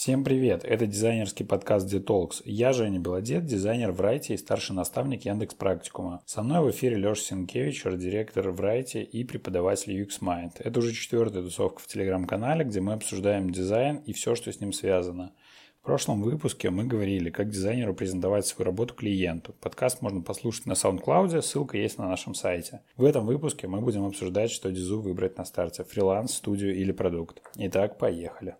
Всем привет! Это дизайнерский подкаст Detox. Я Женя Белодед, дизайнер в Райте и старший наставник Яндекс Практикума. Со мной в эфире Леша Сенкевич, арт-директор в Райте и преподаватель UX Mind. Это уже четвертая тусовка в телеграм-канале, где мы обсуждаем дизайн и все, что с ним связано. В прошлом выпуске мы говорили, как дизайнеру презентовать свою работу клиенту. Подкаст можно послушать на SoundCloud, ссылка есть на нашем сайте. В этом выпуске мы будем обсуждать, что дизу выбрать на старте – фриланс, студию или продукт. Итак, поехали.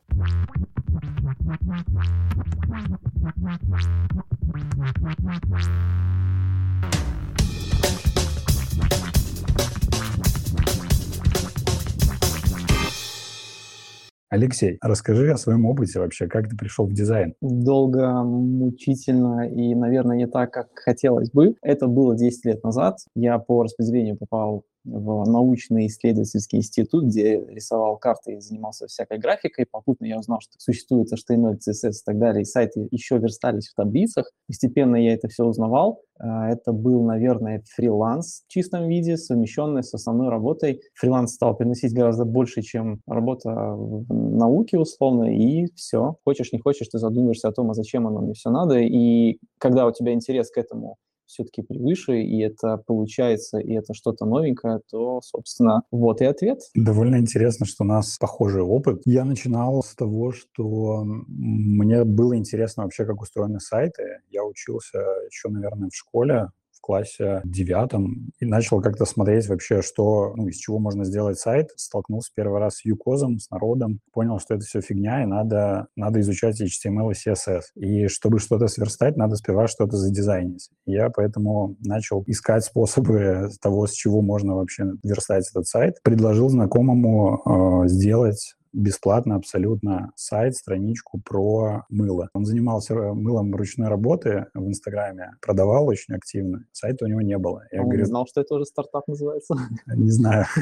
Алексей, расскажи о своем опыте вообще, как ты пришел в дизайн? Долго, мучительно и, наверное, не так, как хотелось бы. Это было 10 лет назад. Я по распределению попал в научный исследовательский институт, где рисовал карты и занимался всякой графикой. Попутно я узнал, что существует HTML, CSS и так далее, и сайты еще верстались в таблицах. Постепенно я это все узнавал. А, это был, наверное, фриланс в чистом виде, совмещенный с основной работой. Фриланс стал приносить гораздо больше, чем работа в науке, условно, и все. Хочешь, не хочешь, ты задумаешься о том, а зачем оно мне все надо. И когда у тебя интерес к этому все-таки превыше, и это получается, и это что-то новенькое, то, собственно, вот и ответ. Довольно интересно, что у нас похожий опыт. Я начинал с того, что мне было интересно вообще, как устроены сайты. Я учился еще, наверное, в школе, классе девятом и начал как-то смотреть вообще, что, ну, из чего можно сделать сайт. Столкнулся первый раз с юкозом, с народом, понял, что это все фигня, и надо, надо изучать HTML и CSS. И чтобы что-то сверстать, надо сперва что-то задизайнить. Я поэтому начал искать способы того, с чего можно вообще верстать этот сайт. Предложил знакомому э, сделать бесплатно абсолютно сайт, страничку про мыло. Он занимался э, мылом ручной работы в Инстаграме, продавал очень активно. Сайта у него не было. Я а говорю, не знал, что это уже стартап называется? Не знаю.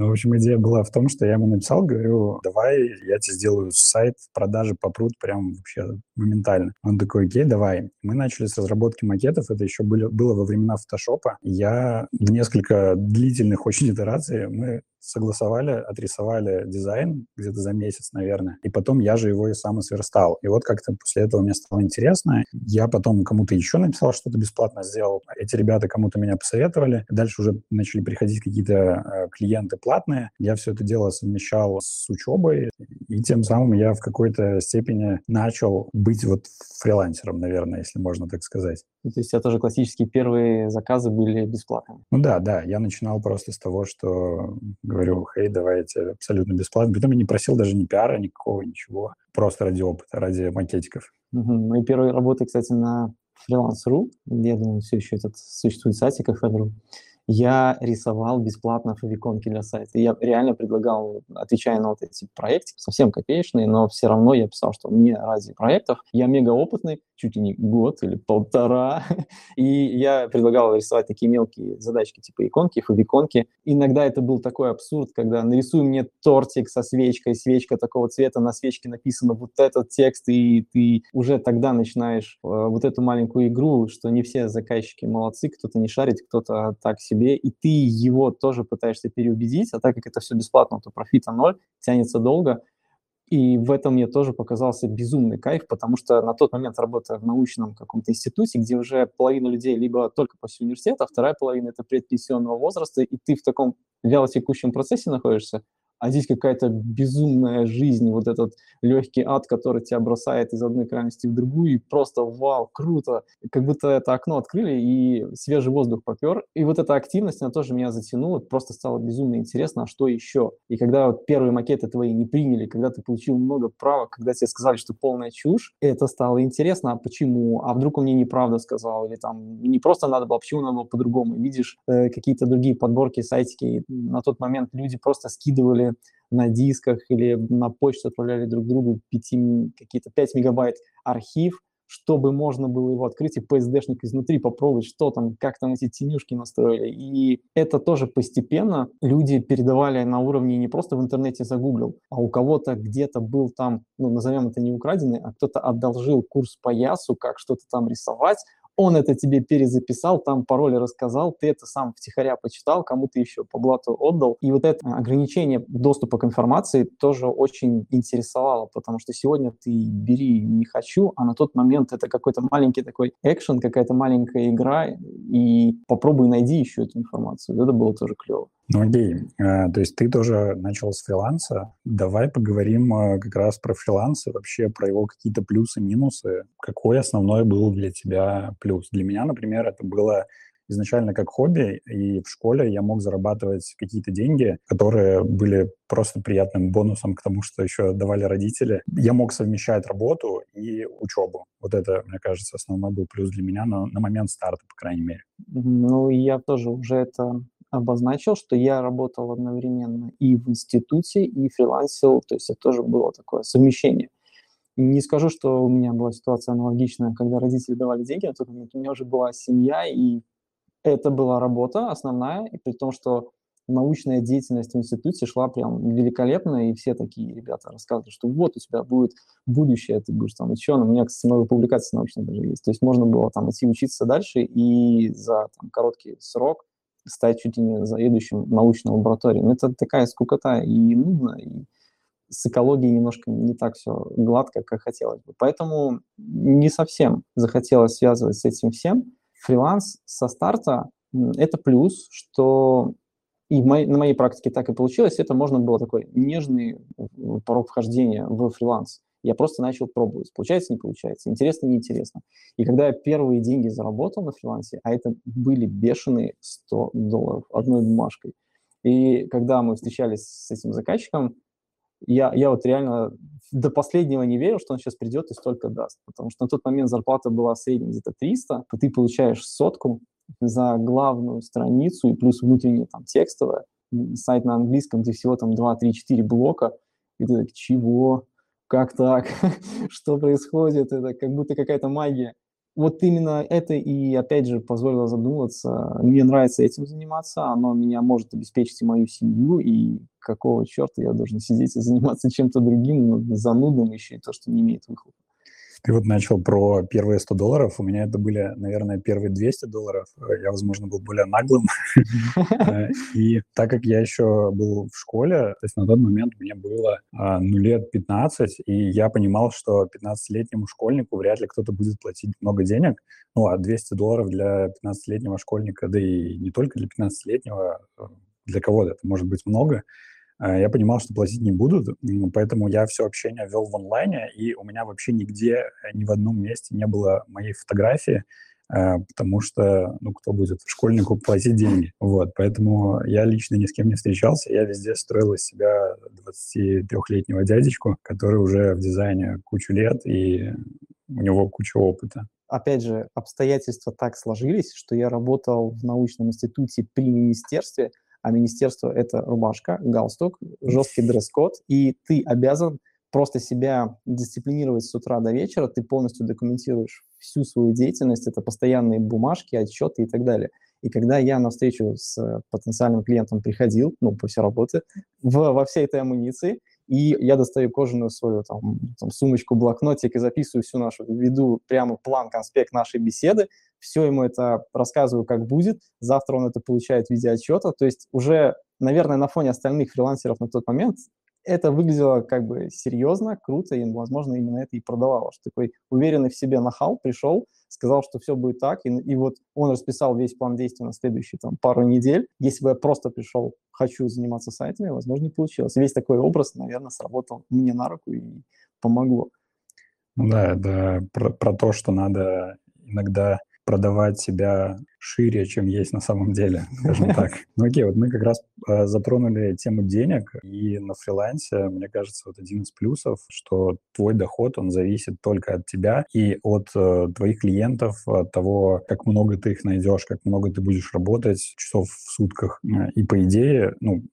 Ну, в общем, идея была в том, что я ему написал, говорю, давай я тебе сделаю сайт, продажи попрут прям вообще моментально. Он такой, окей, давай. Мы начали с разработки макетов, это еще были, было во времена фотошопа. Я в несколько длительных очень итераций мы согласовали, отрисовали дизайн где-то за месяц, наверное, и потом я же его и сам сверстал. И вот как-то после этого мне стало интересно. Я потом кому-то еще написал, что-то бесплатно сделал. Эти ребята кому-то меня посоветовали. Дальше уже начали приходить какие-то э, клиенты платные. Я все это дело совмещал с учебой, и тем самым я в какой-то степени начал быть вот фрилансером, наверное, если можно так сказать. То есть это же классические первые заказы были бесплатными? Ну да, да. Я начинал просто с того, что говорю, хей, давайте абсолютно бесплатно. Потом я не просил даже ни пиара никакого, ничего. Просто ради опыта, ради макетиков. Угу. Мои первые работы, кстати, на freelance.ru, я думаю, все еще этот существует сайтик FL.ru я рисовал бесплатно фавиконки для сайта. я реально предлагал, отвечая на вот эти проекты, совсем копеечные, но все равно я писал, что мне ради проектов, я мега опытный, чуть ли не год или полтора, и я предлагал рисовать такие мелкие задачки, типа иконки, фавиконки. Иногда это был такой абсурд, когда нарисуй мне тортик со свечкой, свечка такого цвета, на свечке написано вот этот текст, и ты уже тогда начинаешь э, вот эту маленькую игру, что не все заказчики молодцы, кто-то не шарит, кто-то так себе себе, и ты его тоже пытаешься переубедить, а так как это все бесплатно, то профита ноль, тянется долго. И в этом мне тоже показался безумный кайф, потому что на тот момент работая в научном каком-то институте, где уже половина людей либо только после университета, а вторая половина это предпенсионного возраста, и ты в таком вялотекущем процессе находишься, а здесь какая-то безумная жизнь, вот этот легкий ад, который тебя бросает из одной крайности в другую, и просто вау, круто, как будто это окно открыли, и свежий воздух попер, и вот эта активность, она тоже меня затянула, просто стало безумно интересно, а что еще? И когда вот первые макеты твои не приняли, когда ты получил много правок, когда тебе сказали, что полная чушь, это стало интересно, а почему? А вдруг он мне неправда сказал, или там не просто надо было, а почему надо было по-другому? Видишь э, какие-то другие подборки, сайтики, на тот момент люди просто скидывали на дисках или на почту отправляли друг другу 5, какие-то 5 мегабайт архив, чтобы можно было его открыть и PSD-шник изнутри попробовать, что там, как там эти тенюшки настроили. И это тоже постепенно люди передавали на уровне не просто в интернете загуглил, а у кого-то где-то был там, ну, назовем это не украденный, а кто-то одолжил курс по ясу, как что-то там рисовать, он это тебе перезаписал, там пароли рассказал, ты это сам втихаря почитал, кому-то еще по блату отдал. И вот это ограничение доступа к информации тоже очень интересовало, потому что сегодня ты бери не хочу, а на тот момент это какой-то маленький такой экшен, какая-то маленькая игра, и попробуй найди еще эту информацию. Это было тоже клево. Ну окей, а, то есть ты тоже начал с фриланса. Давай поговорим а, как раз про фриланс и вообще про его какие-то плюсы, минусы. Какой основной был для тебя плюс? Для меня, например, это было изначально как хобби, и в школе я мог зарабатывать какие-то деньги, которые были просто приятным бонусом к тому, что еще давали родители. Я мог совмещать работу и учебу. Вот это, мне кажется, основной был плюс для меня на, на момент старта, по крайней мере. Ну, я тоже уже это обозначил, что я работал одновременно и в институте, и фрилансил, то есть это тоже было такое совмещение. Не скажу, что у меня была ситуация аналогичная, когда родители давали деньги, тот момент у меня уже была семья, и это была работа основная, и при том, что научная деятельность в институте шла прям великолепно, и все такие ребята рассказывали, что вот у тебя будет будущее, ты будешь там ученым. У меня, кстати, много публикаций научных даже есть. То есть можно было там идти учиться дальше и за там, короткий срок стать чуть ли не заведующим научной лабораторией. Но это такая скукота и нудно, и с экологией немножко не так все гладко, как хотелось бы. Поэтому не совсем захотелось связывать с этим всем. Фриланс со старта – это плюс, что и в моей, на моей практике так и получилось, это можно было такой нежный порог вхождения в фриланс. Я просто начал пробовать. Получается, не получается. Интересно, неинтересно. И когда я первые деньги заработал на фрилансе, а это были бешеные 100 долларов одной бумажкой. И когда мы встречались с этим заказчиком, я, я вот реально до последнего не верил, что он сейчас придет и столько даст. Потому что на тот момент зарплата была средняя где-то 300, а ты получаешь сотку за главную страницу и плюс внутренняя там текстовая, сайт на английском, где всего там 2, 3, 4 блока, и ты так, чего? Как так, что происходит, это как будто какая-то магия. Вот именно это и, опять же, позволило задуматься. Мне нравится этим заниматься, оно меня может обеспечить и мою семью, и какого черта я должен сидеть и заниматься чем-то другим, ну, занудным еще и то, что не имеет выхлопа. Ты вот начал про первые 100 долларов. У меня это были, наверное, первые 200 долларов. Я, возможно, был более наглым. Э, и так как я еще был в школе, то есть на тот момент мне было а, ну, лет 15, и я понимал, что 15-летнему школьнику вряд ли кто-то будет платить много денег. Ну, а 200 долларов для 15-летнего школьника, да и не только для 15-летнего, э, для кого-то это может быть много. А, я понимал, что платить не будут, поэтому я все общение вел в онлайне, и у меня вообще нигде, э, ни в одном месте не было моей фотографии, а, потому что, ну, кто будет школьнику платить деньги? Вот, поэтому я лично ни с кем не встречался, я везде строил из себя 23-летнего дядечку, который уже в дизайне кучу лет, и у него куча опыта. Опять же, обстоятельства так сложились, что я работал в научном институте при министерстве, а министерство — это рубашка, галстук, жесткий дресс-код, и ты обязан просто себя дисциплинировать с утра до вечера, ты полностью документируешь всю свою деятельность, это постоянные бумажки, отчеты и так далее. И когда я на встречу с потенциальным клиентом приходил, ну, после работы, в, во всей этой амуниции, и я достаю кожаную свою там, там, сумочку, блокнотик и записываю всю нашу, веду прямо план, конспект нашей беседы, все ему это рассказываю, как будет, завтра он это получает в виде отчета, то есть уже, наверное, на фоне остальных фрилансеров на тот момент это выглядело как бы серьезно, круто, и, возможно, именно это и продавало, что такой уверенный в себе нахал пришел, сказал, что все будет так, и, и вот он расписал весь план действий на следующие там, пару недель. Если бы я просто пришел, хочу заниматься сайтами, возможно, не получилось. Весь такой образ, наверное, сработал мне на руку и помогло. Да, это про, про то, что надо иногда продавать себя шире, чем есть на самом деле, скажем так. Ну окей, вот мы как раз э, затронули тему денег, и на фрилансе, мне кажется, вот один из плюсов, что твой доход, он зависит только от тебя и от э, твоих клиентов, от того, как много ты их найдешь, как много ты будешь работать часов в сутках. И по идее, ну,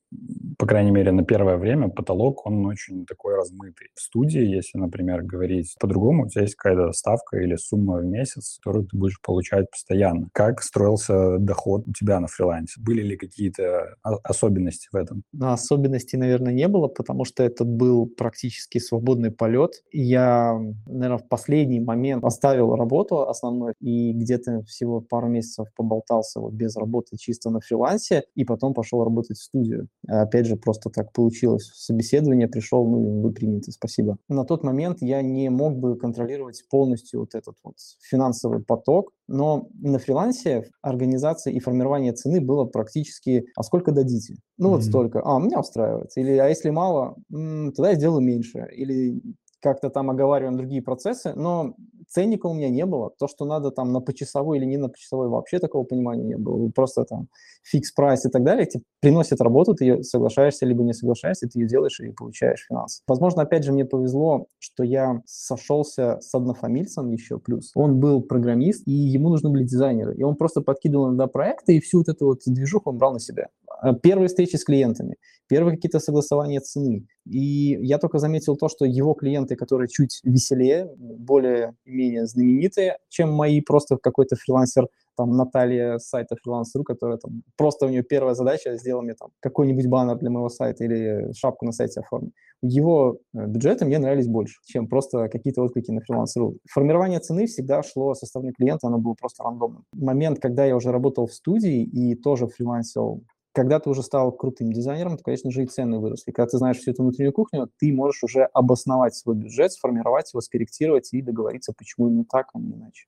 по крайней мере, на первое время потолок, он очень такой размытый. В студии, если, например, говорить по-другому, у тебя есть какая-то ставка или сумма в месяц, которую ты будешь получать постоянно. Как строился доход у тебя на фрилансе? Были ли какие-то особенности в этом? На особенностей, наверное, не было, потому что это был практически свободный полет. Я, наверное, в последний момент оставил работу основной и где-то всего пару месяцев поболтался вот без работы чисто на фрилансе, и потом пошел работать в студию. Опять же, просто так получилось. Собеседование пришел, ну, вы приняты, спасибо. На тот момент я не мог бы контролировать полностью вот этот вот финансовый поток, но на фрилансе организация и формирование цены было практически «а сколько дадите?» Ну, mm-hmm. вот столько. А, меня устраивает. Или «а если мало? Тогда я сделаю меньше». Или как-то там оговариваем другие процессы, но ценника у меня не было. То, что надо там на почасовой или не на почасовой, вообще такого понимания не было. Просто там фикс прайс и так далее, тебе приносят работу, ты ее соглашаешься либо не соглашаешься, ты ее делаешь и получаешь финанс. Возможно, опять же, мне повезло, что я сошелся с однофамильцем еще плюс. Он был программист, и ему нужны были дизайнеры. И он просто подкидывал иногда проекты, и всю вот эту вот движуху он брал на себя. А, первые встречи с клиентами, первые какие-то согласования цены. И я только заметил то, что его клиенты, которые чуть веселее, более-менее знаменитые, чем мои, просто какой-то фрилансер, там Наталья с сайта Freelance.ru, которая там просто у нее первая задача сделала мне там какой-нибудь баннер для моего сайта или шапку на сайте оформить. Его э, бюджеты мне нравились больше, чем просто какие-то отклики на Freelance.ru. Формирование цены всегда шло со стороны клиента, оно было просто рандомным. Момент, когда я уже работал в студии и тоже фрилансил когда ты уже стал крутым дизайнером, то, конечно же, и цены выросли. Когда ты знаешь всю эту внутреннюю кухню, ты можешь уже обосновать свой бюджет, сформировать его, скорректировать и договориться, почему именно так, а не иначе.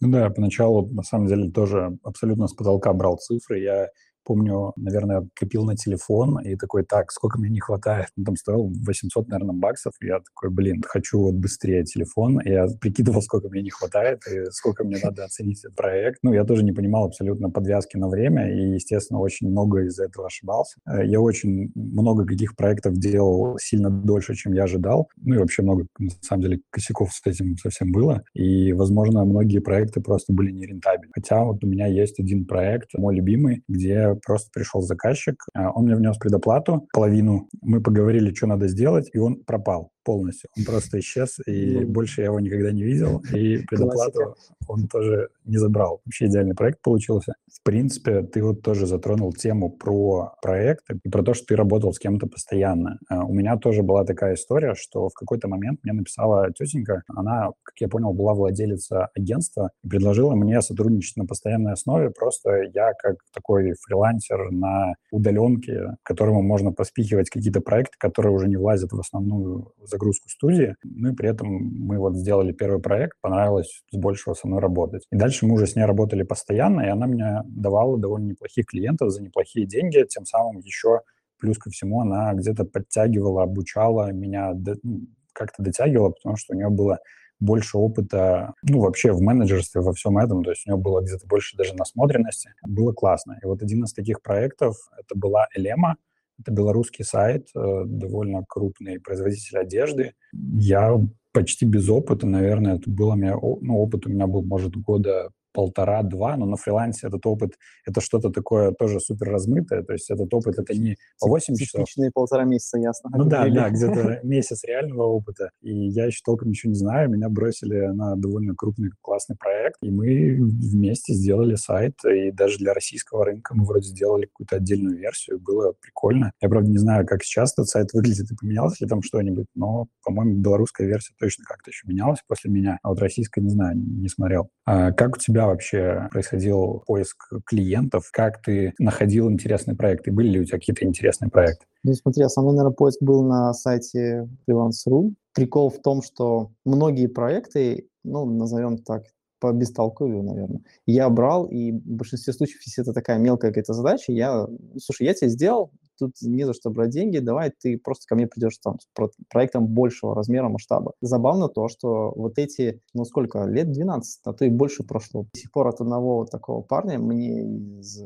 Ну да, поначалу, на самом деле, тоже абсолютно с потолка брал цифры. Я помню, наверное, копил на телефон и такой, так, сколько мне не хватает? Он там стоил 800, наверное, баксов. Я такой, блин, хочу вот быстрее телефон. Я прикидывал, сколько мне не хватает и сколько мне надо оценить этот проект. Ну, я тоже не понимал абсолютно подвязки на время и, естественно, очень много из-за этого ошибался. Э, я очень много каких проектов делал сильно дольше, чем я ожидал. Ну и вообще много, на самом деле, косяков с этим совсем было. И, возможно, многие проекты просто были нерентабельны. Хотя вот у меня есть один проект, мой любимый, где просто пришел заказчик, а, он мне внес предоплату, половину, мы поговорили, что надо сделать, и он пропал полностью. Он просто исчез, и ну, больше я его никогда не видел, и предоплату он тоже не забрал. Вообще идеальный проект получился. В принципе, ты вот тоже затронул тему про проекты и про то, что ты работал с кем-то постоянно. А, у меня тоже была такая история, что в какой-то момент мне написала тетенька, она, как я понял, была владелица агентства, и предложила мне сотрудничать на постоянной основе. Просто я как такой фрилансер на удаленке, которому можно поспихивать какие-то проекты, которые уже не влазят в основную загрузку студии. Ну и при этом мы вот сделали первый проект, понравилось с большего со мной работать. И дальше мы уже с ней работали постоянно, и она мне давала довольно неплохих клиентов за неплохие деньги, тем самым еще плюс ко всему она где-то подтягивала, обучала меня, ну, как-то дотягивала, потому что у нее было больше опыта, ну, вообще в менеджерстве, во всем этом, то есть у нее было где-то больше даже насмотренности. Было классно. И вот один из таких проектов, это была Элема, это белорусский сайт, э, довольно крупный производитель одежды. Я почти без опыта, наверное, это было у меня, ну, опыт у меня был, может, года полтора-два, но на фрилансе этот опыт, это что-то такое тоже супер размытое, то есть этот опыт, это не по 8 часов. Типичные полтора месяца, ясно. Ну да, да, где-то месяц реального опыта, и я еще толком ничего не знаю, меня бросили на довольно крупный, классный проект, и мы вместе сделали сайт, и даже для российского рынка мы вроде сделали какую-то отдельную версию, было прикольно. Я, правда, не знаю, как сейчас этот сайт выглядит и поменялось ли там что-нибудь, но, по-моему, белорусская версия точно как-то еще менялась после меня, а вот российская, не знаю, не смотрел. А как у тебя тебя вообще происходил поиск клиентов? Как ты находил интересные проекты? Были ли у тебя какие-то интересные проекты? Ну, смотри, основной, наверное, поиск был на сайте freelance.ru. Прикол в том, что многие проекты, ну, назовем так, по бестолковью, наверное. Я брал, и в большинстве случаев, если это такая мелкая какая-то задача, я, слушай, я тебе сделал, тут не за что брать деньги, давай ты просто ко мне придешь там с проектом большего размера, масштаба. Забавно то, что вот эти, ну сколько, лет 12, а то и больше прошло. До сих пор от одного вот такого парня мне из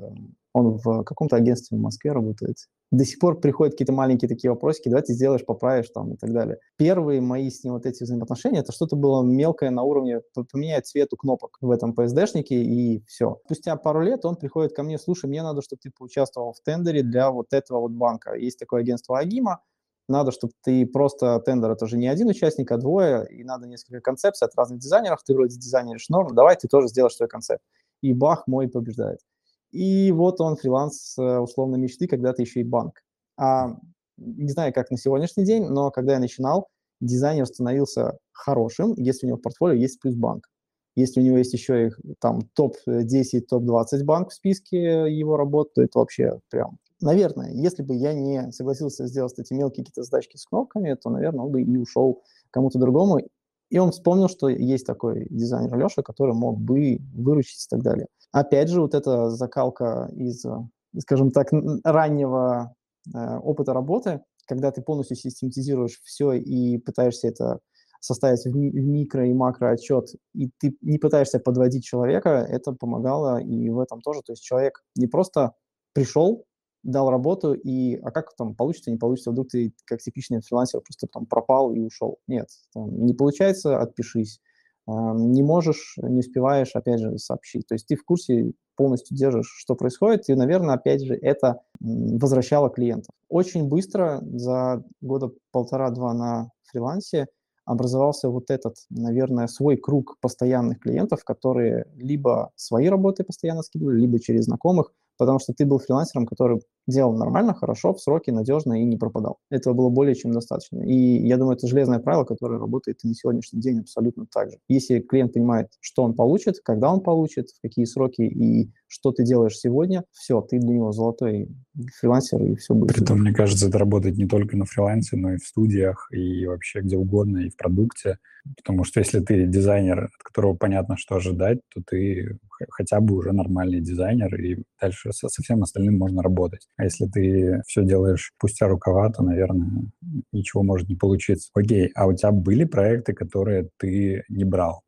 Он в каком-то агентстве в Москве работает. До сих пор приходят какие-то маленькие такие вопросики, давай ты сделаешь, поправишь там и так далее. Первые мои с ним вот эти взаимоотношения, это что-то было мелкое на уровне поменять цвет у кнопок в этом PSD-шнике и все. Спустя пару лет он приходит ко мне, слушай, мне надо, чтобы ты поучаствовал в тендере для вот этого вот банка. Есть такое агентство Агима, надо, чтобы ты просто тендер, это же не один участник, а двое, и надо несколько концепций от разных дизайнеров, ты вроде дизайнеришь норм, давай ты тоже сделаешь свой концепт. И бах, мой побеждает. И вот он, фриланс э, условно мечты, когда-то еще и банк. А, не знаю, как на сегодняшний день, но когда я начинал, дизайнер становился хорошим, если у него в портфолио есть плюс банк. Если у него есть еще их там топ-10, топ-20 банк в списке его работ, то это вообще прям наверное, если бы я не согласился сделать эти мелкие какие-то задачки с кнопками, то, наверное, он бы и ушел кому-то другому. И он вспомнил, что есть такой дизайнер Леша, который мог бы выручить и так далее. Опять же, вот эта закалка из, скажем так, раннего э, опыта работы, когда ты полностью систематизируешь все и пытаешься это составить в микро и макро отчет, и ты не пытаешься подводить человека, это помогало и в этом тоже. То есть человек не просто пришел, дал работу, и а как там получится, не получится, вдруг ты как типичный фрилансер просто там пропал и ушел. Нет, там, не получается, отпишись. Не можешь, не успеваешь, опять же, сообщить. То есть ты в курсе полностью держишь, что происходит, и, наверное, опять же, это возвращало клиентов. Очень быстро, за года полтора-два на фрилансе, образовался вот этот, наверное, свой круг постоянных клиентов, которые либо свои работы постоянно скидывали, либо через знакомых, потому что ты был фрилансером, который делал нормально, хорошо, в сроки, надежно и не пропадал. Этого было более чем достаточно. И я думаю, это железное правило, которое работает и на сегодняшний день абсолютно так же. Если клиент понимает, что он получит, когда он получит, в какие сроки и что ты делаешь сегодня, все, ты для него золотой фрилансер, и все будет. Притом, мне кажется, это работает не только на фрилансе, но и в студиях, и вообще где угодно, и в продукте. Потому что если ты дизайнер, от которого понятно, что ожидать, то ты хотя бы уже нормальный дизайнер, и дальше со, со всем остальным можно работать. А если ты все делаешь спустя рукава, то, наверное, ничего может не получиться. Окей, а у тебя были проекты, которые ты не брал?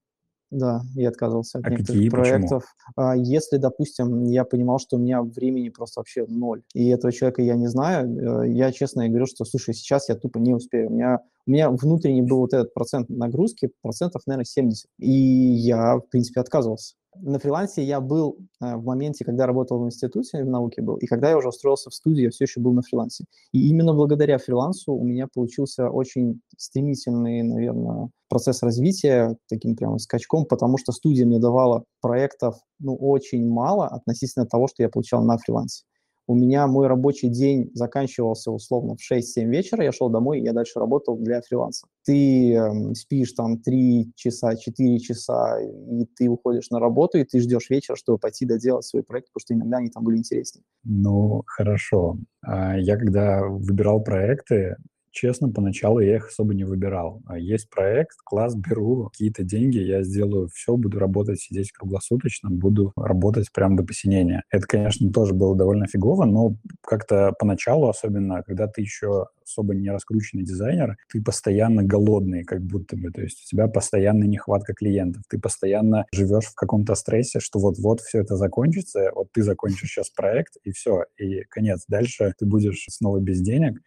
Да, я отказывался от А некоторых какие, почему? проектов. А, Если, допустим, я понимал, что у меня времени просто вообще ноль, и этого человека я не знаю, э, я честно говорю, что, слушай, сейчас я тупо не успею. У меня, у меня внутренний был вот этот процент нагрузки, процентов, наверное, 70. И я, в принципе, отказывался. На фрилансе я был э, в моменте, когда работал в институте, в науке был, и когда я уже устроился в студию, я все еще был на фрилансе. И именно благодаря фрилансу у меня получился очень стремительный, наверное, процесс развития таким прям скачком, потому что студия мне давала проектов, ну, очень мало относительно того, что я получал на фрилансе. У меня мой рабочий день заканчивался условно в 6-7 вечера, я шел домой, я дальше работал для фриланса. Ты эм, спишь там 3 часа, 4 часа, и ты уходишь на работу, и ты ждешь вечера, чтобы пойти доделать свой проект, потому что иногда они там были интереснее. Ну, хорошо. А Я когда выбирал проекты, честно, поначалу я их особо не выбирал. А Есть проект, класс, беру какие-то деньги, я сделаю все, буду работать, сидеть круглосуточно, буду работать прям до посинения. Это, конечно, тоже было довольно фигово, но как-то поначалу, особенно когда ты еще особо не раскрученный дизайнер, ты постоянно голодный, как будто бы, то есть у тебя постоянная нехватка клиентов, ты постоянно живешь в каком-то стрессе, что вот-вот все это закончится, вот ты закончишь сейчас проект, и все, и конец. Дальше ты будешь снова без денег,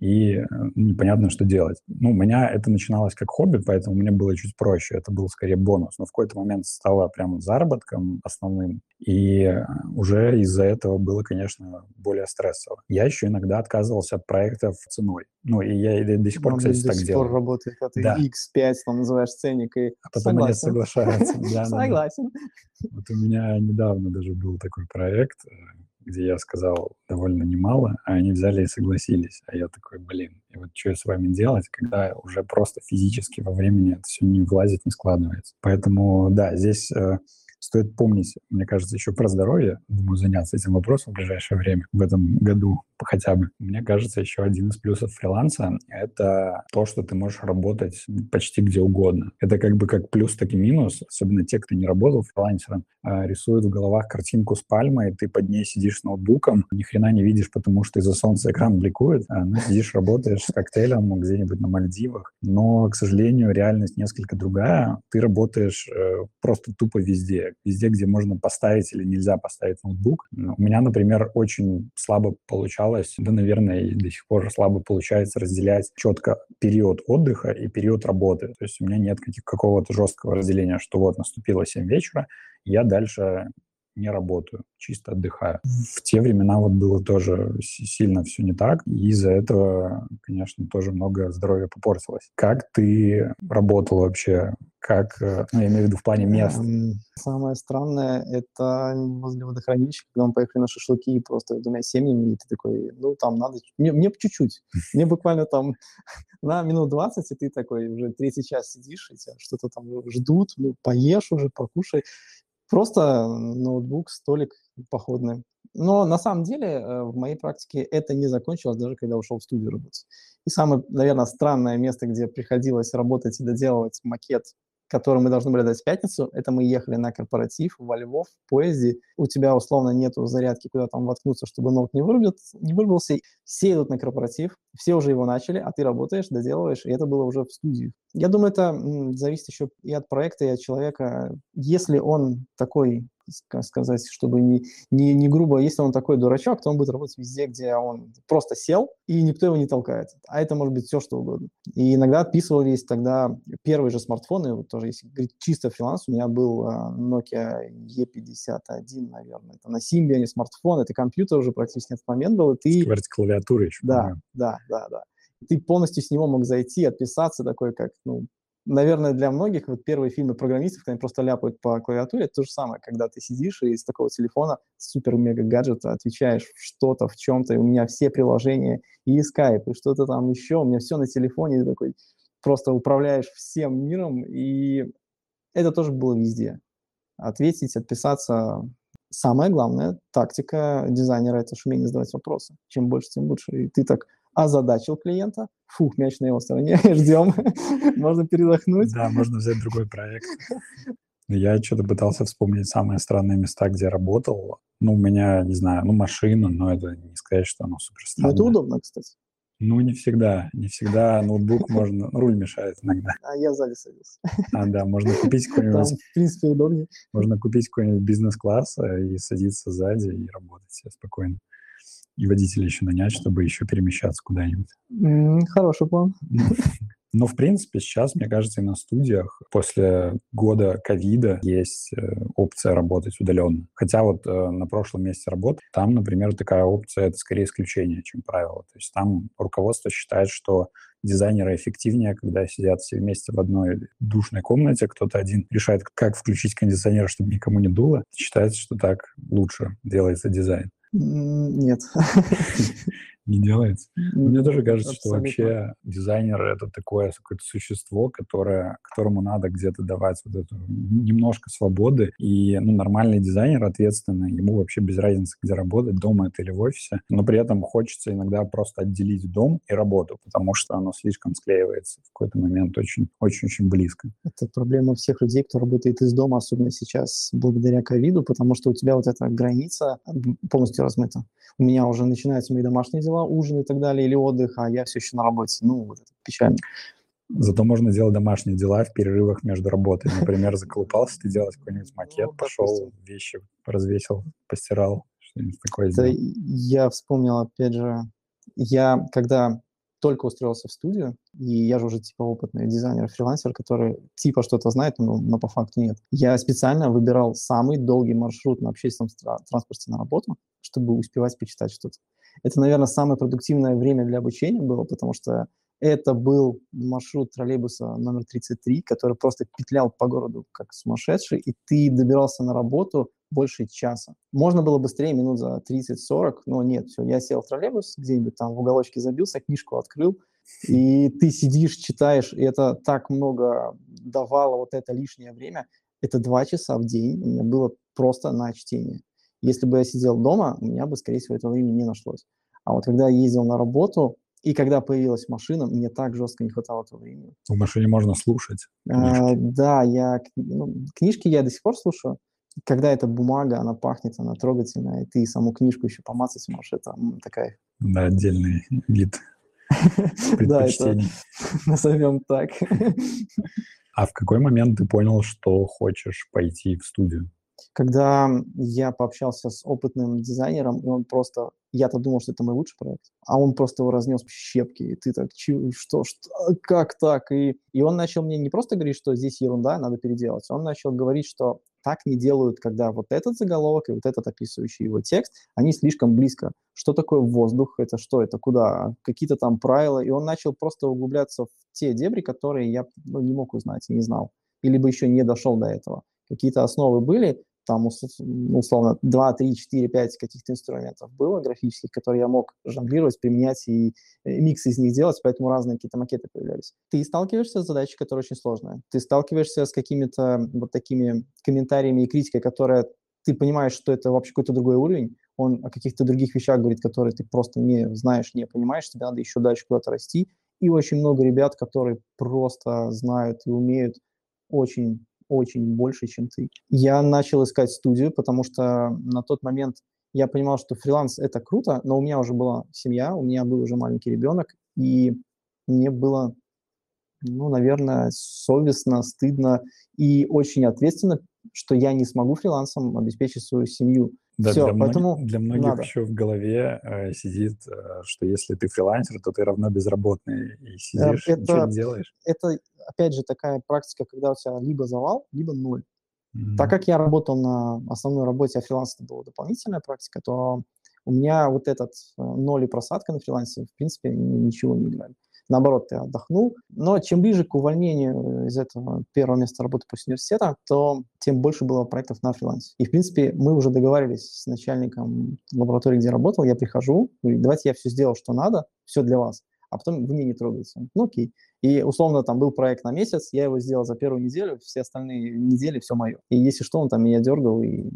и э, непонятно, что делать. Ну, у меня это начиналось как хобби, поэтому мне было чуть проще, это был скорее бонус, но в какой-то момент стало прям заработком основным, и э, уже из-за этого было, конечно, более стрессово. Я еще иногда отказывался от проектов ценой. Ну, и я и до сих пор, Он кстати, до так сих делаю. пор работает, когда ты Да. X5 там называешь ценник, и А потом они согласен. соглашаются. Да, да. Согласен. Вот у меня недавно даже был такой проект, э, где я сказал довольно немало, а они взяли и согласились. А я такой, блин, и вот что я с вами делать, когда уже просто физически во времени это все не влазит, не складывается. Поэтому, да, здесь э, стоит помнить, мне кажется, еще про здоровье. Думаю, заняться этим вопросом в ближайшее время, в этом году хотя бы. Мне кажется, еще один из плюсов фриланса — это то, что ты можешь работать почти где угодно. Это как бы как плюс, так и минус. Особенно те, кто не работал фрилансером, а, рисуют в головах картинку с пальмой, ты под ней сидишь с ноутбуком, ни хрена не видишь, потому что из-за солнца экран бликует, а, ну, сидишь, работаешь с коктейлем где-нибудь на Мальдивах. Но, к сожалению, реальность несколько другая. Ты работаешь э, просто тупо везде. Везде, где можно поставить или нельзя поставить ноутбук. У меня, например, очень слабо получалось, да, наверное, и до сих пор слабо получается разделять четко период отдыха и период работы. То есть у меня нет какого-то жесткого разделения, что вот наступило 7 вечера, я дальше не работаю, чисто отдыхаю. В те времена вот было тоже сильно все не так, и из-за этого, конечно, тоже много здоровья попортилось. Как ты работал вообще? Как, э, ну, я имею в виду в плане мест? Самое странное — это возле водохранилища, когда мы поехали на шашлыки просто двумя семьями, и ты такой, ну, там надо... Мне, мне чуть-чуть. Мне буквально там на минут 20, и ты такой уже третий час сидишь, и тебя что-то там ждут, ну, поешь уже, покушай. Просто ноутбук, столик походный. Но на самом деле э, в моей практике это не закончилось даже когда ушел в студию работать. И самое, наверное, странное место, где приходилось работать и доделывать макет который мы должны были дать в пятницу, это мы ехали на корпоратив во Львов в поезде. У тебя условно нету зарядки, куда там воткнуться, чтобы ноут не, вырубит, не вырубился. Все идут на корпоратив, все уже его начали, а ты работаешь, доделываешь, и это было уже в студии. Я думаю, это зависит еще и от проекта, и от человека. Если он такой сказать, чтобы не, не, не грубо, если он такой дурачок, то он будет работать везде, где он просто сел, и никто его не толкает. А это может быть все, что угодно. И иногда отписывались тогда первые же смартфоны, вот тоже если говорить чисто фриланс, у меня был uh, Nokia E51, наверное. Это на Symbian смартфон, это компьютер уже практически этот момент был, и ты... Говорите, клавиатуры еще. Да, да, да, да. Ты полностью с него мог зайти, отписаться, такой как, ну, наверное, для многих вот первые фильмы программистов, когда они просто ляпают по клавиатуре, это то же самое, когда ты сидишь и из такого телефона супер-мега-гаджета отвечаешь что-то, в чем-то, и у меня все приложения, и Skype, и что-то там еще, у меня все на телефоне, и такой просто управляешь всем миром, и это тоже было везде. Ответить, отписаться. Самое главное, тактика дизайнера – это умение задавать вопросы. Чем больше, тем лучше. И ты так озадачил клиента, фух, мяч на его стороне, ждем, можно передохнуть. Да, можно взять другой проект. Я что-то пытался вспомнить самые странные места, где работал. Ну, у меня, не знаю, ну, машина, но это не сказать, что оно супер странное. Но это удобно, кстати. Ну, не всегда. Не всегда ноутбук можно... Руль мешает иногда. А я сзади садился. А, да, можно купить какой-нибудь... Там, в принципе, удобнее. Можно купить какой-нибудь бизнес-класс и садиться сзади и работать спокойно и водителя еще нанять, чтобы еще перемещаться куда-нибудь. Хороший план. Но, в принципе, сейчас, мне кажется, и на студиях после года ковида есть э, опция работать удаленно. Хотя вот э, на прошлом месте работы, там, например, такая опция — это скорее исключение, чем правило. То есть там руководство считает, что дизайнеры эффективнее, когда сидят все вместе в одной душной комнате, кто-то один решает, как включить кондиционер, чтобы никому не дуло. Считается, что так лучше делается дизайн. Нет. Не делается. Мне тоже кажется, что вообще дизайнер — это такое какое-то существо, которое, которому надо где-то давать вот эту немножко свободы. И ну, нормальный дизайнер ответственный, ему вообще без разницы, где работать, дома это или в офисе. Но при этом хочется иногда просто отделить дом и работу, потому что оно слишком склеивается в какой-то момент очень-очень близко. Это проблема всех людей, кто работает из дома, особенно сейчас благодаря ковиду, потому что у тебя вот эта граница полностью размыта. У меня уже начинаются мои домашние дела, ужин и так далее, или отдых, а я все еще на работе. Ну, вот это печально. Зато можно делать домашние дела в перерывах между работой. Например, заколупался ты делать какой-нибудь макет, ну, пошел, вещи развесил, постирал, что-нибудь такое это сделал. Я вспомнил, опять же, я когда только устроился в студию, и я же уже типа опытный дизайнер, фрилансер, который типа что-то знает, но, но по факту нет. Я специально выбирал самый долгий маршрут на общественном транспорте на работу, чтобы успевать почитать что-то. Это, наверное, самое продуктивное время для обучения было, потому что это был маршрут троллейбуса номер 33, который просто петлял по городу как сумасшедший, и ты добирался на работу больше часа. Можно было быстрее, минут за 30-40, но нет, все, я сел в троллейбус, где-нибудь там в уголочке забился, книжку открыл, и ты сидишь, читаешь, и это так много давало вот это лишнее время. Это два часа в день у меня было просто на чтение. Если бы я сидел дома, у меня бы, скорее всего, этого времени не нашлось. А вот когда я ездил на работу, и когда появилась машина, мне так жестко не хватало этого времени. В машине можно слушать а, Да, я, ну, книжки я до сих пор слушаю. Когда эта бумага, она пахнет, она трогательная, и ты саму книжку еще помацать можешь, это такая... Да, отдельный вид. Да, это назовем так. А в какой момент ты понял, что хочешь пойти в студию? Когда я пообщался с опытным дизайнером, и он просто... Я-то думал, что это мой лучший проект, а он просто его разнес в щепки, и ты так, что, что, как так? И, и он начал мне не просто говорить, что здесь ерунда, надо переделать, он начал говорить, что так не делают, когда вот этот заголовок и вот этот описывающий его текст, они слишком близко. Что такое воздух? Это что? Это куда? Какие-то там правила. И он начал просто углубляться в те дебри, которые я ну, не мог узнать и не знал. Или бы еще не дошел до этого. Какие-то основы были, там условно 2, 3, 4, 5 каких-то инструментов было графических, которые я мог жонглировать, применять и, и микс из них делать, поэтому разные какие-то макеты появлялись. Ты сталкиваешься с задачей, которая очень сложная. Ты сталкиваешься с какими-то вот такими комментариями и критикой, которая ты понимаешь, что это вообще какой-то другой уровень, он о каких-то других вещах говорит, которые ты просто не знаешь, не понимаешь, тебе надо еще дальше куда-то расти. И очень много ребят, которые просто знают и умеют очень очень больше, чем ты. Я начал искать студию, потому что на тот момент я понимал, что фриланс – это круто, но у меня уже была семья, у меня был уже маленький ребенок, и мне было, ну, наверное, совестно, стыдно и очень ответственно, что я не смогу фрилансом обеспечить свою семью. Да, Все, для поэтому многих, для многих надо. еще в голове э, сидит, э, что если ты фрилансер, то ты равно безработный и сидишь, это, ничего не делаешь. Это, опять же, такая практика, когда у тебя либо завал, либо ноль. Mm-hmm. Так как я работал на основной работе, а фриланс это была дополнительная практика, то у меня вот этот э, ноль и просадка на фрилансе, в принципе, ничего не играли наоборот, ты отдохнул. Но чем ближе к увольнению из этого первого места работы после университета, то тем больше было проектов на фрилансе. И, в принципе, мы уже договаривались с начальником лаборатории, где работал, я прихожу, говорю, давайте я все сделал, что надо, все для вас, а потом вы меня не трогаете. Ну, окей. И, условно, там был проект на месяц, я его сделал за первую неделю, все остальные недели все мое. И если что, он там меня дергал и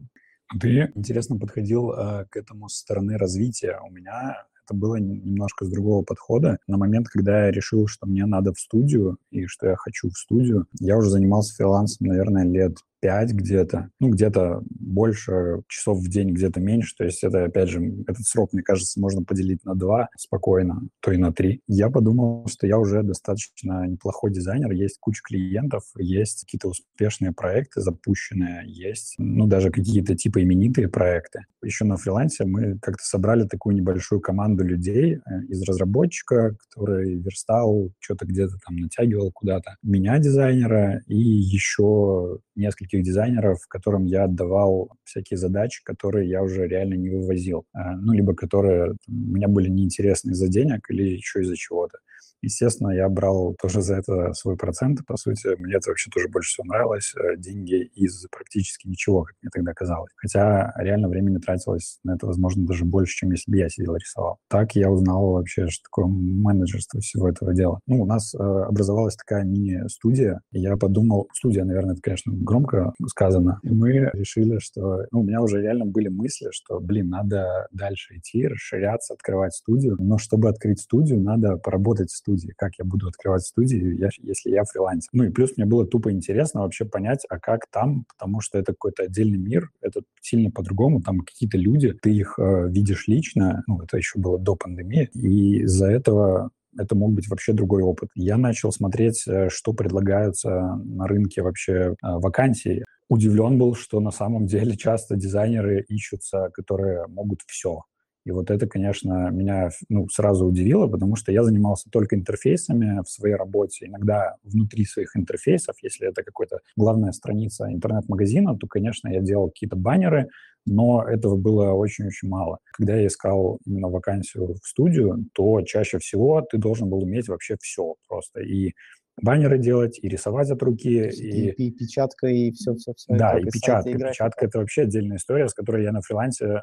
ты интересно подходил э, к этому со стороны развития. У меня это было немножко с другого подхода. На момент, когда я решил, что мне надо в студию и что я хочу в студию, я уже занимался фрилансом, наверное, лет 5 где-то, ну, где-то больше часов в день, где-то меньше. То есть это, опять же, этот срок, мне кажется, можно поделить на два спокойно, то и на три. Я подумал, что я уже достаточно неплохой дизайнер, есть куча клиентов, есть какие-то успешные проекты запущенные, есть, ну, даже какие-то типа именитые проекты. Еще на фрилансе мы как-то собрали такую небольшую команду людей э, из разработчика, который верстал, что-то где-то там натягивал куда-то, меня, дизайнера, и еще нескольких дизайнеров, которым я отдавал всякие задачи, которые я уже реально не вывозил. А, ну, либо которые мне были неинтересны из-за денег или еще из-за чего-то. Естественно, я брал тоже за это свой процент, по сути. Мне это вообще тоже больше всего нравилось. Э, деньги из практически ничего, как мне тогда казалось. Хотя реально времени тратилось на это, возможно, даже больше, чем если бы я сидел и рисовал. Так я узнал вообще, что такое менеджерство всего этого дела. Ну, у нас э, образовалась такая мини-студия. Я подумал, студия, наверное, это, конечно, громко сказано. И мы решили, что... Ну, у меня уже реально были мысли, что, блин, надо дальше идти, расширяться, открывать студию. Но чтобы открыть студию, надо поработать в студии, как я буду открывать студию, если я фрилансер. Ну и плюс мне было тупо интересно вообще понять, а как там, потому что это какой-то отдельный мир, это сильно по-другому, там какие-то люди, ты их э, видишь лично, ну это еще было до пандемии, и из-за этого это мог быть вообще другой опыт. Я начал смотреть, э, что предлагаются на рынке вообще э, вакансий. Удивлен был, что на самом деле часто дизайнеры ищутся, которые могут все. И вот это, конечно, меня ну, сразу удивило, потому что я занимался только интерфейсами в своей работе. Иногда внутри своих интерфейсов, если это какая-то главная страница интернет-магазина, то, конечно, я делал какие-то баннеры, но этого было очень-очень мало. Когда я искал именно вакансию в студию, то чаще всего ты должен был уметь вообще все просто. И баннеры делать, и рисовать от руки, и... И, и печатка, и все-все-все. Да, и, и печатка. И печатка — это вообще отдельная история, с которой я на фрилансе, э,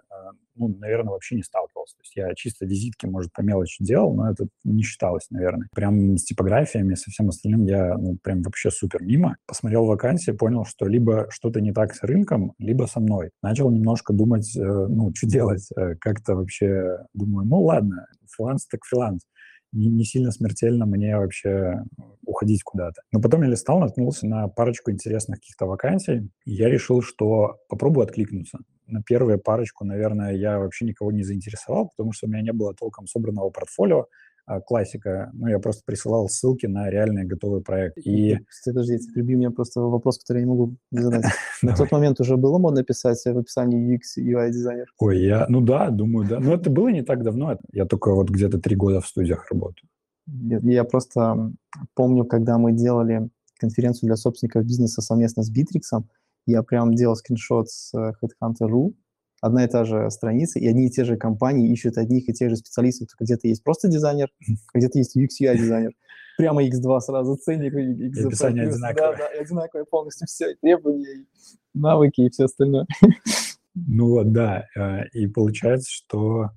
ну, наверное, вообще не сталкивался. То есть я чисто визитки, может, по мелочи делал, но это не считалось, наверное. Прям с типографиями, со всем остальным я, ну, прям вообще супер мимо. Посмотрел вакансии, понял, что либо что-то не так с рынком, либо со мной. Начал немножко думать, э, ну, что делать, э, как-то вообще думаю, ну, ладно, фриланс так фриланс не, не сильно смертельно мне вообще уходить куда-то. Но потом я листал, наткнулся на парочку интересных каких-то вакансий, и я решил, что попробую откликнуться. На первую парочку, наверное, я вообще никого не заинтересовал, потому что у меня не было толком собранного портфолио, классика. Ну, я просто присылал ссылки на реальный готовый проект. И... Подожди, прибью меня просто вопрос, который я не могу не задать. На тот момент уже было модно писать в описании UX UI дизайнер? Ой, я, ну да, думаю, да. Но это было не так давно. Я только вот где-то три года в студиях работаю. Я просто помню, когда мы делали конференцию для собственников бизнеса совместно с Битриксом, я прям делал скриншот с э, Headhunter.ru, одна и та же страница, и одни и те же компании ищут одних и тех же специалистов. Где-то есть просто дизайнер, где-то есть UX UI дизайнер. Прямо X2 сразу, ценник, X и описание одинаковое. Да, да, одинаковое полностью все, требования, навыки, и все остальное. Ну вот, да. Э, и получается, что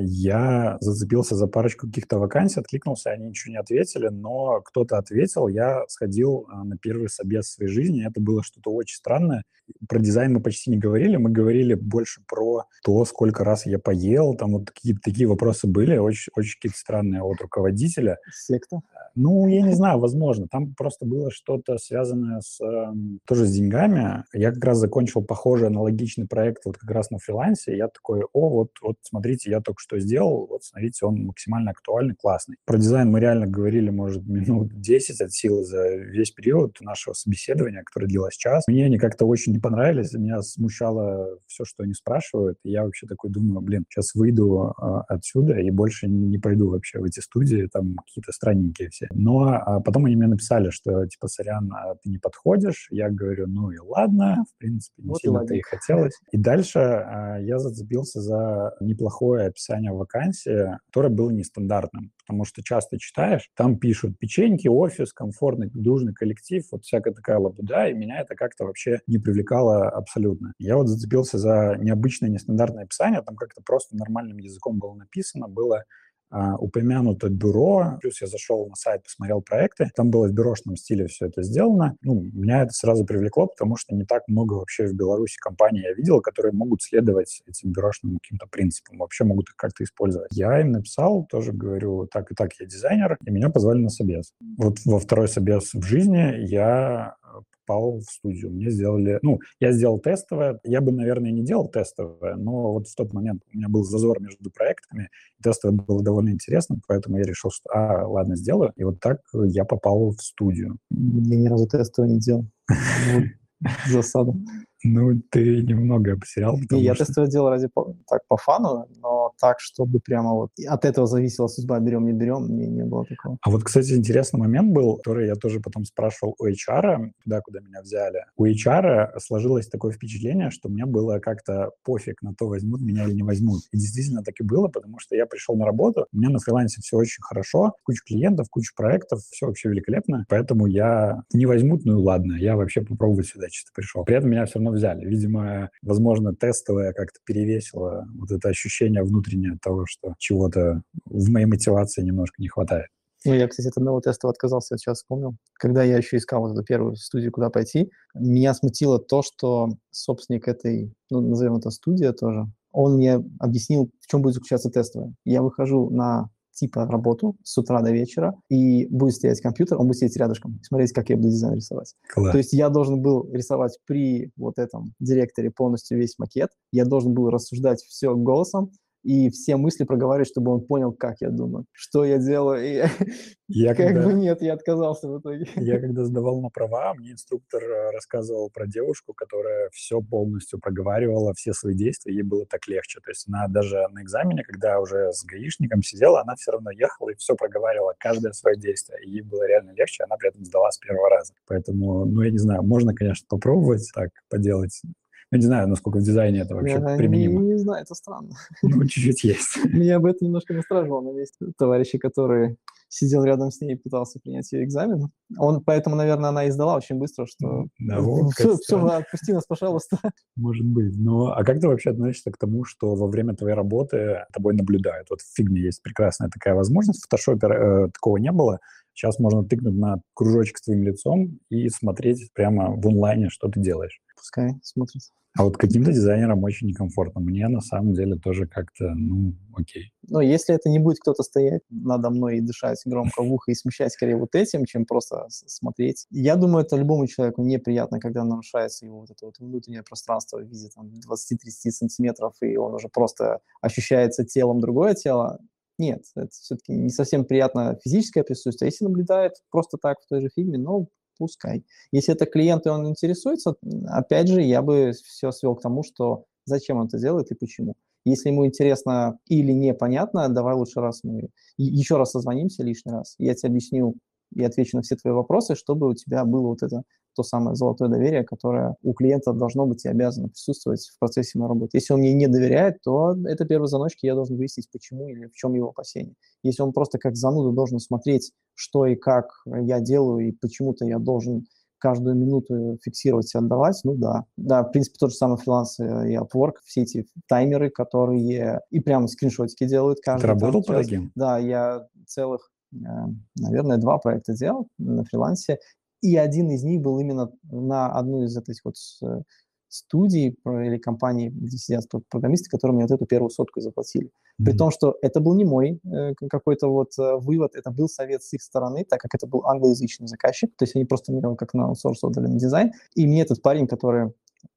я зацепился за парочку каких-то вакансий, откликнулся, они ничего не ответили, но кто-то ответил, я сходил э, на первый собес в своей жизни, это было что-то очень странное. Про дизайн мы почти не говорили, мы говорили больше про то, сколько раз я поел, там вот какие-то такие вопросы были, очень, очень какие-то странные от руководителя. Секта? Ну, я не знаю, возможно. Там просто было что-то связанное с, э, тоже с деньгами. Я как раз закончил похожий аналогичный проект вот как раз на фрилансе. Я такой, о, вот, вот смотрите, я только что сделал, вот смотрите, он максимально актуальный, классный. Про дизайн мы реально говорили, может, минут 10 от силы за весь период нашего собеседования, которое длилось час. Мне они как-то очень не понравились, меня смущало все, что они спрашивают. И я вообще такой думаю, блин, сейчас выйду э, отсюда и больше не пойду вообще в эти студии, там какие-то странненькие все. Но а потом они мне написали, что типа, сорян, а ты не подходишь. Я говорю, ну и ладно, в принципе, не вот сильно-то и хотелось. И дальше а, я зацепился за неплохое описание вакансии, которое было нестандартным, потому что часто читаешь, там пишут печеньки, офис, комфортный, дружный коллектив, вот всякая такая лабуда, и меня это как-то вообще не привлекало абсолютно. Я вот зацепился за необычное, нестандартное описание, там как-то просто нормальным языком было написано, было а, упомянуто бюро, плюс я зашел на сайт, посмотрел проекты, там было в бюрошном стиле все это сделано. Ну, меня это сразу привлекло, потому что не так много вообще в Беларуси компаний я видел, которые могут следовать этим бюрошным каким-то принципам, вообще могут их как-то использовать. Я им написал, тоже говорю, так и так, я дизайнер, и меня позвали на собес. Вот во второй собес в жизни я попал в студию. Мне сделали, ну, я сделал тестовое. Я бы, наверное, не делал тестовое, но вот в тот момент у меня был зазор между проектами. Тестовое было довольно интересно, поэтому я решил, что, а, ладно, сделаю. И вот так я попал в студию. Я ни разу тестовое не делал. Засада. Ну, ты немного потерял. Не, я что... тестовое делал ради так по фану, но так, чтобы прямо вот от этого зависела судьба, берем, не берем, не, не было такого. А вот, кстати, интересный момент был, который я тоже потом спрашивал у HR, туда, куда меня взяли. У HR сложилось такое впечатление, что мне было как-то пофиг на то, возьмут меня или не возьмут. И действительно так и было, потому что я пришел на работу, у меня на фрилансе все очень хорошо, куча клиентов, куча проектов, все вообще великолепно, поэтому я не возьмут, ну и ладно, я вообще попробовать сюда чисто пришел. При этом меня все равно равно взяли. Видимо, возможно, тестовое как-то перевесило вот это ощущение внутреннее того, что чего-то в моей мотивации немножко не хватает. Ну, я, кстати, от одного теста отказался, сейчас вспомнил. Когда я еще искал вот эту первую студию, куда пойти, меня смутило то, что собственник этой, ну, назовем это студия тоже, он мне объяснил, в чем будет заключаться тестовое. Я выхожу на типа работу с утра до вечера, и будет стоять компьютер, он будет сидеть рядышком, смотреть, как я буду дизайн рисовать. Класс. То есть я должен был рисовать при вот этом директоре полностью весь макет, я должен был рассуждать все голосом, и все мысли проговаривать, чтобы он понял, как я думаю, что я делаю. И я как когда, бы нет, я отказался в итоге. Я когда сдавал на права, мне инструктор э, рассказывал про девушку, которая все полностью проговаривала, все свои действия, ей было так легче. То есть она даже на экзамене, когда уже с гаишником сидела, она все равно ехала и все проговаривала, каждое свое действие. И ей было реально легче, она при этом сдала с первого раза. Поэтому, ну, я не знаю, можно, конечно, попробовать так поделать, я не знаю, насколько в дизайне это вообще я применимо. Не, не знаю, это странно. Ну, чуть-чуть есть. Меня бы это немножко настораживало, но есть товарищи, которые сидел рядом с ней и пытался принять ее экзамен. Он, поэтому, наверное, она издала очень быстро, что да, вот, все, все, отпусти нас, пожалуйста. Может быть. Но а как ты вообще относишься к тому, что во время твоей работы тобой наблюдают? Вот в фигме есть прекрасная такая возможность. В фотошопе э, такого не было. Сейчас можно тыкнуть на кружочек с твоим лицом и смотреть прямо в онлайне, что ты делаешь. Пускай смотрит. А вот каким-то дизайнерам очень некомфортно. Мне на самом деле тоже как-то, ну, окей. Но если это не будет кто-то стоять надо мной и дышать громко в ухо и смещать скорее вот этим, чем просто смотреть. Я думаю, это любому человеку неприятно, когда нарушается его вот это вот внутреннее пространство в виде там 20-30 сантиметров, и он уже просто ощущается телом другое тело нет, это все-таки не совсем приятно физическое присутствие. Если наблюдает просто так в той же фильме, ну, пускай. Если это клиент, и он интересуется, опять же, я бы все свел к тому, что зачем он это делает и почему. Если ему интересно или непонятно, давай лучше раз мы еще раз созвонимся лишний раз. Я тебе объясню и отвечу на все твои вопросы, чтобы у тебя было вот это то самое золотое доверие, которое у клиента должно быть и обязано присутствовать в процессе моей работы. Если он мне не доверяет, то это первые заночки, я должен выяснить, почему или в чем его опасение. Если он просто как зануда должен смотреть, что и как я делаю, и почему-то я должен каждую минуту фиксировать и отдавать, ну да. Да, в принципе, тот же самый фриланс и Upwork, все эти таймеры, которые и прямо скриншотики делают каждый. Ты работал по таким? Да, я целых, э, наверное, два проекта делал на фрилансе, и один из них был именно на одну из этих вот э, студий или компаний, где сидят программисты, которые мне вот эту первую сотку заплатили. Mm-hmm. При том, что это был не мой э, какой-то вот э, вывод, это был совет с их стороны, так как это был англоязычный заказчик, то есть они просто мне как на аутсорс отдали на дизайн, и мне этот парень, который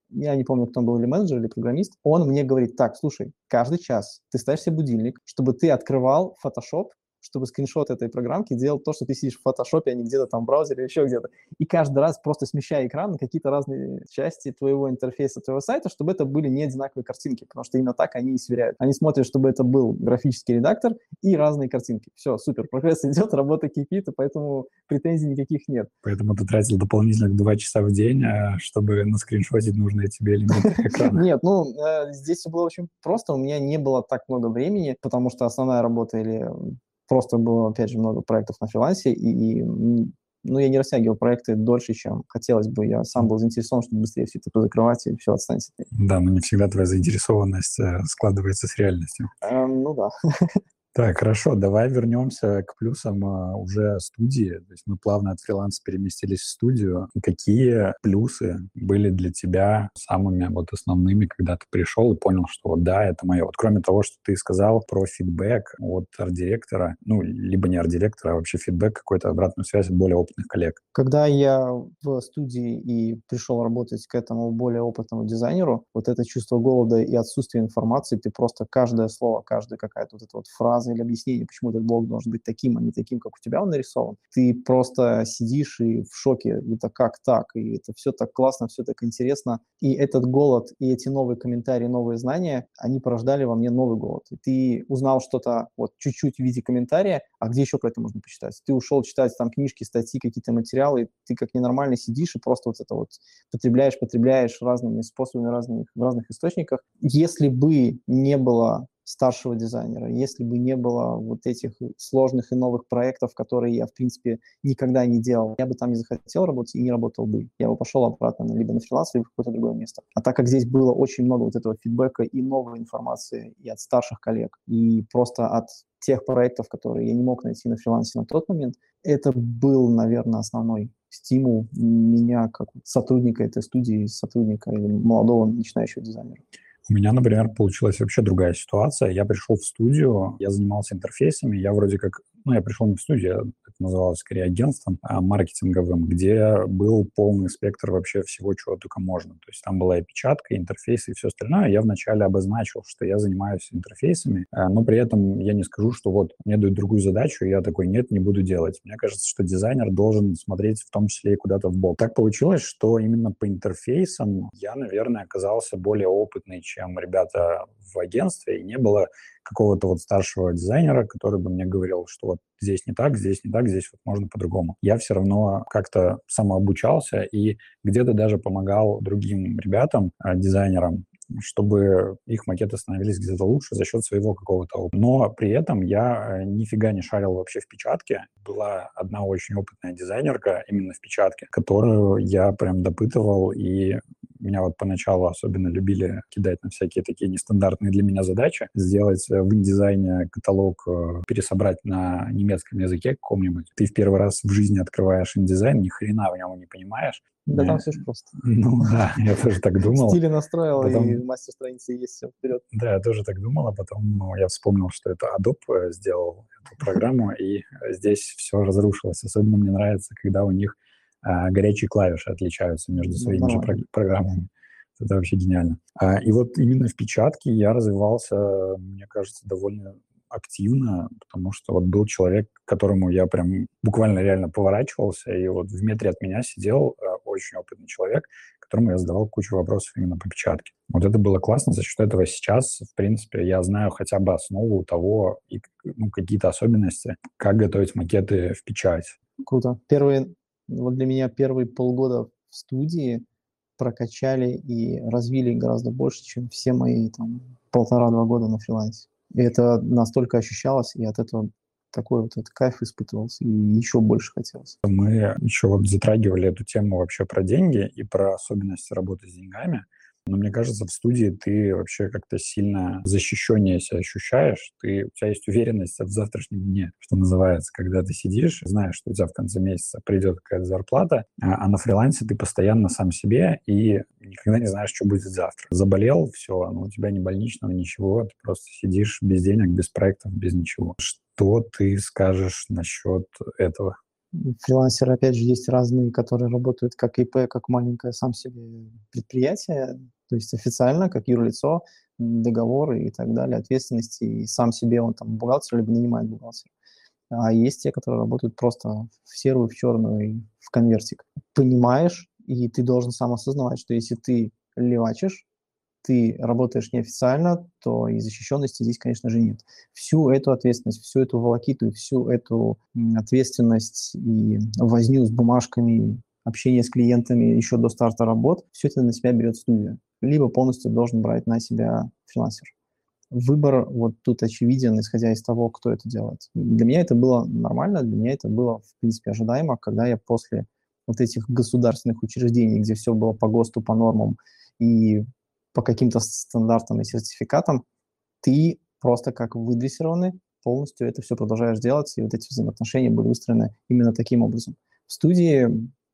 я не помню, кто он был, или менеджер, или программист, он мне говорит, так, слушай, каждый час ты ставишь себе будильник, чтобы ты открывал Photoshop чтобы скриншот этой программки делал то, что ты сидишь в фотошопе, а не где-то там в браузере, еще где-то. И каждый раз просто смещая экран на какие-то разные части твоего интерфейса, твоего сайта, чтобы это были не одинаковые картинки, потому что именно так они и сверяют. Они смотрят, чтобы это был графический редактор и разные картинки. Все, супер, прогресс идет, работа кипит, и поэтому претензий никаких нет. Поэтому ты тратил дополнительных два часа в день, а, чтобы наскриншотить нужные тебе элементы экрана. Нет, ну, э, здесь все было очень просто. У меня не было так много времени, потому что основная работа или просто было, опять же, много проектов на фрилансе, и, и ну, я не растягивал проекты дольше, чем хотелось бы. Я сам был заинтересован, чтобы быстрее все это позакрывать, и все отстанет. Да, но не всегда твоя заинтересованность э, складывается с реальностью. Эм, ну да. Так, хорошо, давай вернемся к плюсам а, уже студии. То есть мы плавно от фриланса переместились в студию. Какие плюсы были для тебя самыми вот основными, когда ты пришел и понял, что вот да, это мое. Вот кроме того, что ты сказал про фидбэк от арт-директора, ну, либо не арт-директора, а вообще фидбэк, какой-то обратную связь от более опытных коллег. Когда я в студии и пришел работать к этому более опытному дизайнеру, вот это чувство голода и отсутствие информации, ты просто каждое слово, каждая какая-то вот эта вот фраза, фразы или объяснение, почему этот блок должен быть таким, а не таким, как у тебя он нарисован. Ты просто сидишь и в шоке, это как так, и это все так классно, все так интересно. И этот голод, и эти новые комментарии, новые знания, они порождали во мне новый голод. И ты узнал что-то вот чуть-чуть в виде комментария, а где еще про это можно почитать? Ты ушел читать там книжки, статьи, какие-то материалы, и ты как ненормально сидишь и просто вот это вот потребляешь, потребляешь разными способами, разных, в разных источниках. Если бы не было старшего дизайнера, если бы не было вот этих сложных и новых проектов, которые я, в принципе, никогда не делал, я бы там не захотел работать и не работал бы. Я бы пошел обратно либо на фриланс, либо в какое-то другое место. А так как здесь было очень много вот этого фидбэка и новой информации и от старших коллег, и просто от тех проектов, которые я не мог найти на фрилансе на тот момент, это был, наверное, основной стимул меня как сотрудника этой студии, сотрудника или молодого начинающего дизайнера. У меня, например, получилась вообще другая ситуация. Я пришел в студию, я занимался интерфейсами, я вроде как ну, я пришел не в студию, это называлось скорее агентством а маркетинговым, где был полный спектр вообще всего, чего только можно. То есть там была и печатка, и интерфейсы, и все остальное. Я вначале обозначил, что я занимаюсь интерфейсами, а, но при этом я не скажу, что вот мне дают другую задачу, и я такой, нет, не буду делать. Мне кажется, что дизайнер должен смотреть в том числе и куда-то в бок. Так получилось, что именно по интерфейсам я, наверное, оказался более опытный, чем ребята в агентстве, и не было какого-то вот старшего дизайнера, который бы мне говорил, что вот здесь не так, здесь не так, здесь вот можно по-другому. Я все равно как-то самообучался и где-то даже помогал другим ребятам, а, дизайнерам, чтобы их макеты становились где-то лучше за счет своего какого-то опыта. Но при этом я э, нифига не шарил вообще в печатке. Была одна очень опытная дизайнерка именно в печатке, которую я прям допытывал, и меня вот поначалу особенно любили кидать на всякие такие нестандартные для меня задачи. Сделать в индизайне каталог, э, пересобрать на немецком языке каком-нибудь. Ты в первый раз в жизни открываешь индизайн, ни хрена в нем не понимаешь. Да, там все же просто. Ну да, я тоже так думал. Стили настроил, потом... и мастер страницы есть, все, вперед. Да, я тоже так думал, а потом ну, я вспомнил, что это Adobe э, сделал эту программу, и здесь все разрушилось. Особенно мне нравится, когда у них а, горячие клавиши отличаются между ну, своими же программами. Это вообще гениально. А, и вот именно в печатке я развивался, мне кажется, довольно активно, потому что вот был человек, которому я прям буквально реально поворачивался, и вот в метре от меня сидел э, очень опытный человек, которому я задавал кучу вопросов именно по печатке. Вот это было классно, за счет этого сейчас, в принципе, я знаю хотя бы основу того, и, ну, какие-то особенности, как готовить макеты в печать. Круто. Первые, вот для меня первые полгода в студии прокачали и развили гораздо больше, чем все мои там полтора-два года на фрилансе. И это настолько ощущалось, и от этого такой вот этот кайф испытывался, и еще больше хотелось. Мы еще вот затрагивали эту тему вообще про деньги и про особенности работы с деньгами. Но мне кажется, в студии ты вообще как-то сильно защищеннее себя ощущаешь. Ты, у тебя есть уверенность в завтрашнем дне, что называется, когда ты сидишь, знаешь, что у тебя в конце месяца придет какая-то зарплата, а, а на фрилансе ты постоянно сам себе и никогда не знаешь, что будет завтра. Заболел, все, ну, у тебя не больничного, ничего, ты просто сидишь без денег, без проектов, без ничего. Что ты скажешь насчет этого? Фрилансеры, опять же, есть разные, которые работают как ИП, как маленькое сам себе предприятие, то есть официально, как юрлицо, договоры и так далее, ответственности, и сам себе он там бухгалтер, либо нанимает бухгалтера. А есть те, которые работают просто в серую, в черную, в конвертик. Понимаешь, и ты должен сам осознавать, что если ты левачишь, ты работаешь неофициально, то и защищенности здесь, конечно же, нет. Всю эту ответственность, всю эту волокиту, всю эту ответственность и возню с бумажками, общение с клиентами еще до старта работ, все это на себя берет студия. Либо полностью должен брать на себя фрилансер. Выбор вот тут очевиден, исходя из того, кто это делает. Для меня это было нормально, для меня это было, в принципе, ожидаемо, когда я после вот этих государственных учреждений, где все было по ГОСТу, по нормам, и по каким-то стандартам и сертификатам, ты просто как выдрессированный полностью это все продолжаешь делать, и вот эти взаимоотношения были выстроены именно таким образом. В студии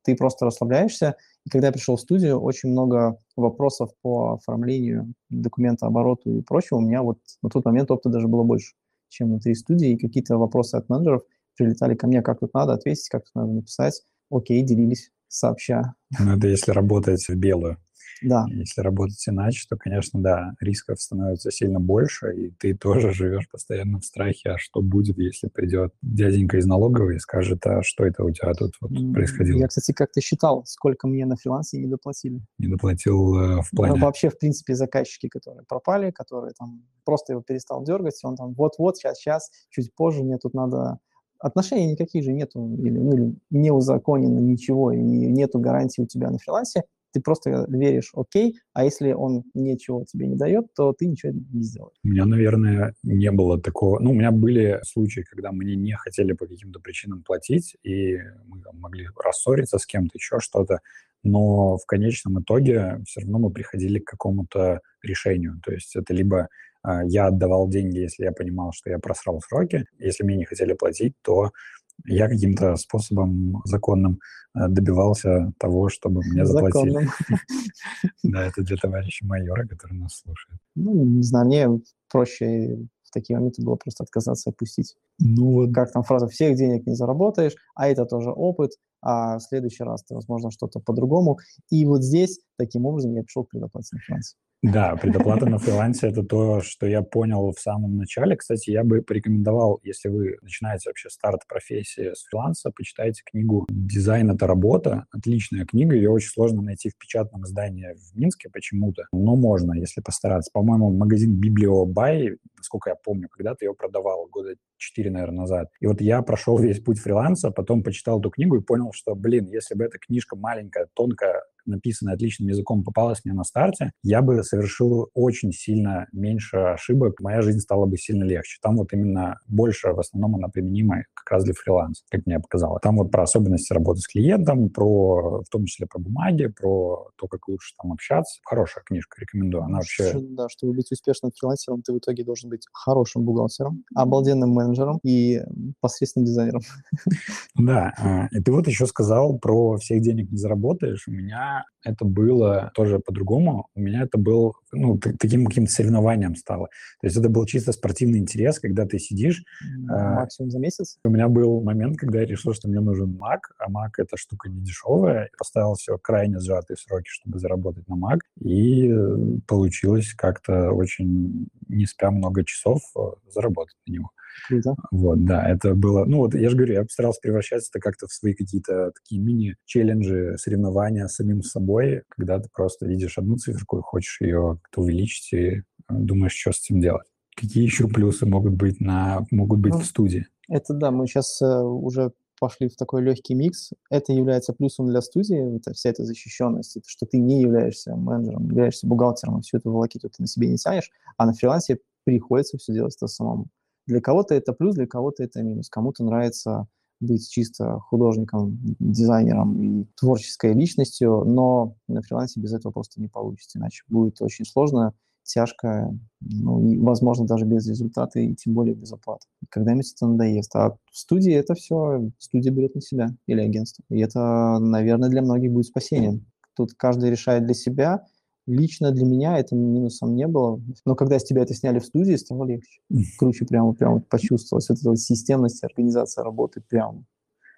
ты просто расслабляешься, и когда я пришел в студию, очень много вопросов по оформлению документа, обороту и прочего. У меня вот на тот момент опыта даже было больше, чем внутри студии, и какие-то вопросы от менеджеров прилетали ко мне, как тут надо ответить, как тут надо написать. Окей, делились сообща. Ну, это если работать в белую. Да. Если работать иначе, то, конечно, да, рисков становится сильно больше, и ты тоже живешь постоянно в страхе, а что будет, если придет дяденька из налоговой и скажет, а что это у тебя тут вот происходило? Я, кстати, как-то считал, сколько мне на фрилансе не доплатили. Не доплатил э, в плане? Ну, вообще, в принципе, заказчики, которые пропали, которые там просто его перестал дергать, он там вот-вот, сейчас, сейчас, чуть позже, мне тут надо отношений никаких же нету, или, ну, или не узаконено ничего, и нету гарантии у тебя на фрилансе, ты просто веришь, окей, а если он ничего тебе не дает, то ты ничего не сделаешь. У меня, наверное, не было такого... Ну, у меня были случаи, когда мне не хотели по каким-то причинам платить, и мы могли рассориться с кем-то, еще что-то, но в конечном итоге все равно мы приходили к какому-то решению. То есть это либо э, я отдавал деньги, если я понимал, что я просрал сроки, если мне не хотели платить, то я каким-то способом законным э, добивался того, чтобы мне заплатили. Да, это для товарища майора, который нас слушает. Ну, не знаю, мне проще в такие моменты было просто отказаться, опустить. Ну вот. Как там фраза «всех денег не заработаешь», а это тоже опыт, а в следующий раз ты, возможно, что-то по-другому. И вот здесь, таким образом, я пришел к предоплате на. Да, предоплата на фрилансе – это то, что я понял в самом начале. Кстати, я бы порекомендовал, если вы начинаете вообще старт профессии с фриланса, почитайте книгу «Дизайн – это работа». Отличная книга, ее очень сложно найти в печатном издании в Минске почему-то, но можно, если постараться. По-моему, магазин Библиобай, насколько я помню, когда-то ее продавал года 4, наверное, назад. И вот я прошел весь путь фриланса, потом почитал эту книгу и понял, что, блин, если бы эта книжка маленькая, тонкая, написанная отличным языком, попалась мне на старте, я бы совершил очень сильно меньше ошибок, моя жизнь стала бы сильно легче. Там вот именно больше, в основном, она применима как раз для фриланса, как мне показалось. Там вот про особенности работы с клиентом, про, в том числе про бумаги, про то, как лучше там общаться. Хорошая книжка, рекомендую. Она вообще... Да, чтобы быть успешным фрилансером, ты в итоге должен быть хорошим бухгалтером, обалденным менеджером и посредственным дизайнером. Да, а, и ты вот еще сказал про всех денег не заработаешь. У меня меня это было тоже по-другому. У меня это был, ну, таким каким-то соревнованием стало. То есть это был чисто спортивный интерес, когда ты сидишь. Максимум за месяц? У меня был момент, когда я решил, что мне нужен Mac, а Mac — это штука не дешевая. Поставил все крайне сжатые сроки, чтобы заработать на Mac. И получилось как-то очень, не спя много часов, э, заработать на него. Круто. Вот, да, это было... Ну, вот я же говорю, я постарался превращать это как-то в свои какие-то такие мини-челленджи, соревнования с самим собой, когда ты просто видишь одну циферку и хочешь ее как-то увеличить и э, думаешь, что с этим делать. Какие еще плюсы могут быть, на, могут быть ну, в студии? Это да, мы сейчас э, уже пошли в такой легкий микс. Это является плюсом для студии, это вся эта защищенность, это что ты не являешься менеджером, являешься бухгалтером, всю эту волокиту ты на себе не тянешь, а на фрилансе приходится все делать это самому. Для кого-то это плюс, для кого-то это минус. Кому-то нравится быть чисто художником, дизайнером и творческой личностью, но на фрилансе без этого просто не получится, иначе будет очень сложно, тяжко, ну, и, возможно, даже без результата, и тем более без оплаты. Когда-нибудь это надоест. А в студии это все, студия берет на себя или агентство. И это, наверное, для многих будет спасением. Тут каждый решает для себя, Лично для меня это минусом не было. Но когда с тебя это сняли в студии, стало легче. Круче прямо, прямо почувствовалось. Вот эта вот системность организации работы прям.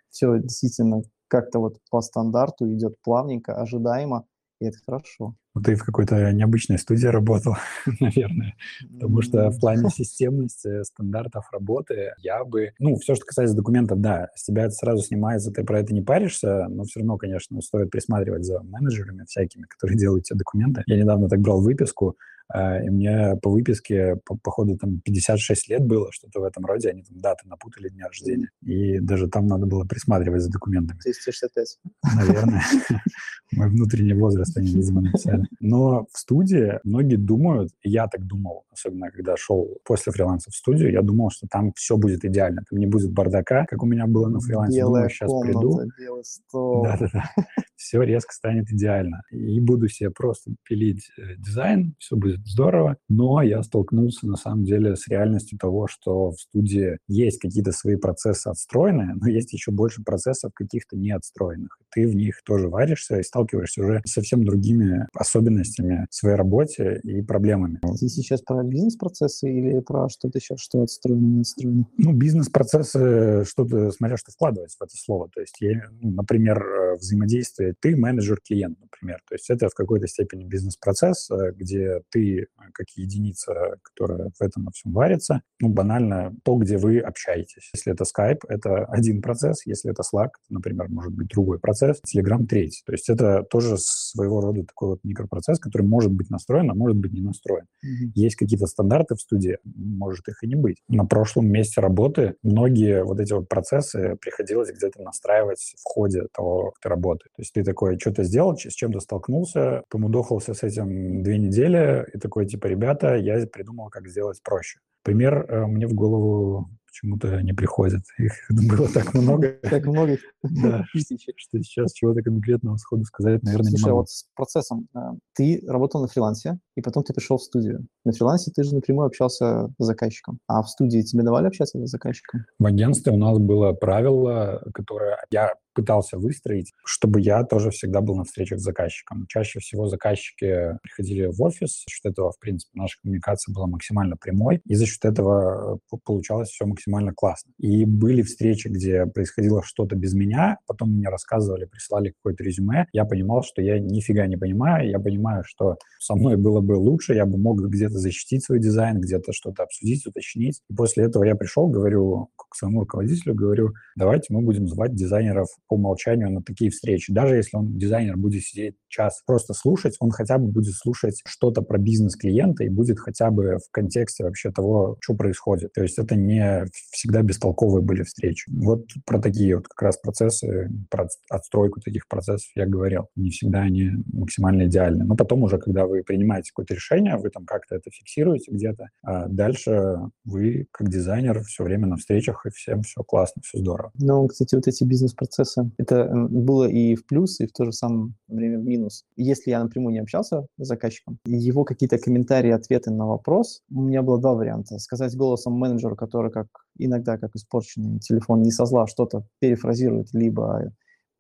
Все действительно как-то вот по стандарту идет плавненько, ожидаемо, и это хорошо. Ну, ты в какой-то необычной студии работал, наверное, потому что в плане системности, стандартов работы я бы... Ну, все, что касается документов, да, с тебя это сразу снимается, ты про это не паришься, но все равно, конечно, стоит присматривать за менеджерами всякими, которые делают тебе документы. Я недавно так брал выписку, и мне по выписке, по, походу, там 56 лет было, что-то в этом роде, они там даты напутали дня рождения. И даже там надо было присматривать за документами. 265. Наверное. Мой внутренний возраст они, видимо, написали. Но в студии многие думают, я так думал, особенно когда шел после фриланса в студию, я думал, что там все будет идеально. Там не будет бардака, как у меня было на фрилансе. Белая Думаю, сейчас комната, приду. Белый стол. Да-да-да. Все резко станет идеально. И буду себе просто пилить э, дизайн, все будет здорово, но я столкнулся на самом деле с реальностью того, что в студии есть какие-то свои процессы отстроенные, но есть еще больше процессов каких-то не отстроенных. Ты в них тоже варишься и сталкиваешься уже с совсем другими особенностями в своей работе и проблемами. Ты сейчас про бизнес-процессы или про что-то сейчас, что отстроено, не отстроено? Ну, бизнес-процессы, что-то, смотря что вкладывать в это слово. То есть, я, ну, например, э, взаимодействие, ты менеджер-клиент, например. То есть это в какой-то степени бизнес-процесс, э, где ты Э, как единица, которая в этом во всем варится. Ну, банально то, где вы общаетесь. Если это Skype, это один процесс. Если это Slack, например, может быть другой процесс. Telegram — третий. То есть это тоже своего рода такой вот микропроцесс, который может быть настроен, а может быть не настроен. Mm-hmm. Есть какие-то стандарты в студии, может их и не быть. На прошлом месте работы многие вот эти вот процессы приходилось где-то настраивать в ходе того, как ты работаешь. То есть ты такой что-то сделал, с чем-то столкнулся, помудохался с этим две недели, и такой, типа, ребята, я придумал, как сделать проще. Пример э, мне в голову почему-то не приходит. Их было так много. Так много. Да, что сейчас чего-то конкретного сходу сказать, наверное, не могу. вот с процессом. Э, ты работал на фрилансе, и потом ты пришел в студию. На фрилансе ты же напрямую общался с заказчиком. А в студии тебе давали общаться с заказчиком? В агентстве у нас было правило, которое я пытался выстроить, чтобы я тоже всегда был на встречах с заказчиком. Чаще всего заказчики приходили в офис, за счет этого, в принципе, наша коммуникация была максимально прямой, и за счет этого э, получалось все максимально классно. И были встречи, где происходило что-то без меня, потом мне рассказывали, присылали какое-то резюме, я понимал, что я нифига не понимаю, я понимаю, что со мной было бы лучше, я бы мог где-то защитить свой дизайн, где-то что-то обсудить, уточнить. И после этого я пришел, говорю к своему руководителю, говорю, давайте мы будем звать дизайнеров по умолчанию на такие встречи. Даже если он, дизайнер, будет сидеть час просто слушать, он хотя бы будет слушать что-то про бизнес клиента и будет хотя бы в контексте вообще того, что происходит. То есть это не всегда бестолковые были встречи. Вот про такие вот как раз процессы, про отстройку таких процессов я говорил. Не всегда они максимально идеальны. Но потом уже, когда вы принимаете какое-то решение, вы там как-то это фиксируете где-то, а дальше вы, как дизайнер, все время на встречах, и всем все классно, все здорово. Ну, кстати, вот эти бизнес-процессы. Это было и в плюс, и в то же самое время в минус. Если я напрямую не общался с заказчиком, его какие-то комментарии, ответы на вопрос, у меня было два варианта. Сказать голосом менеджера, который как иногда, как испорченный телефон, не со зла что-то перефразирует, либо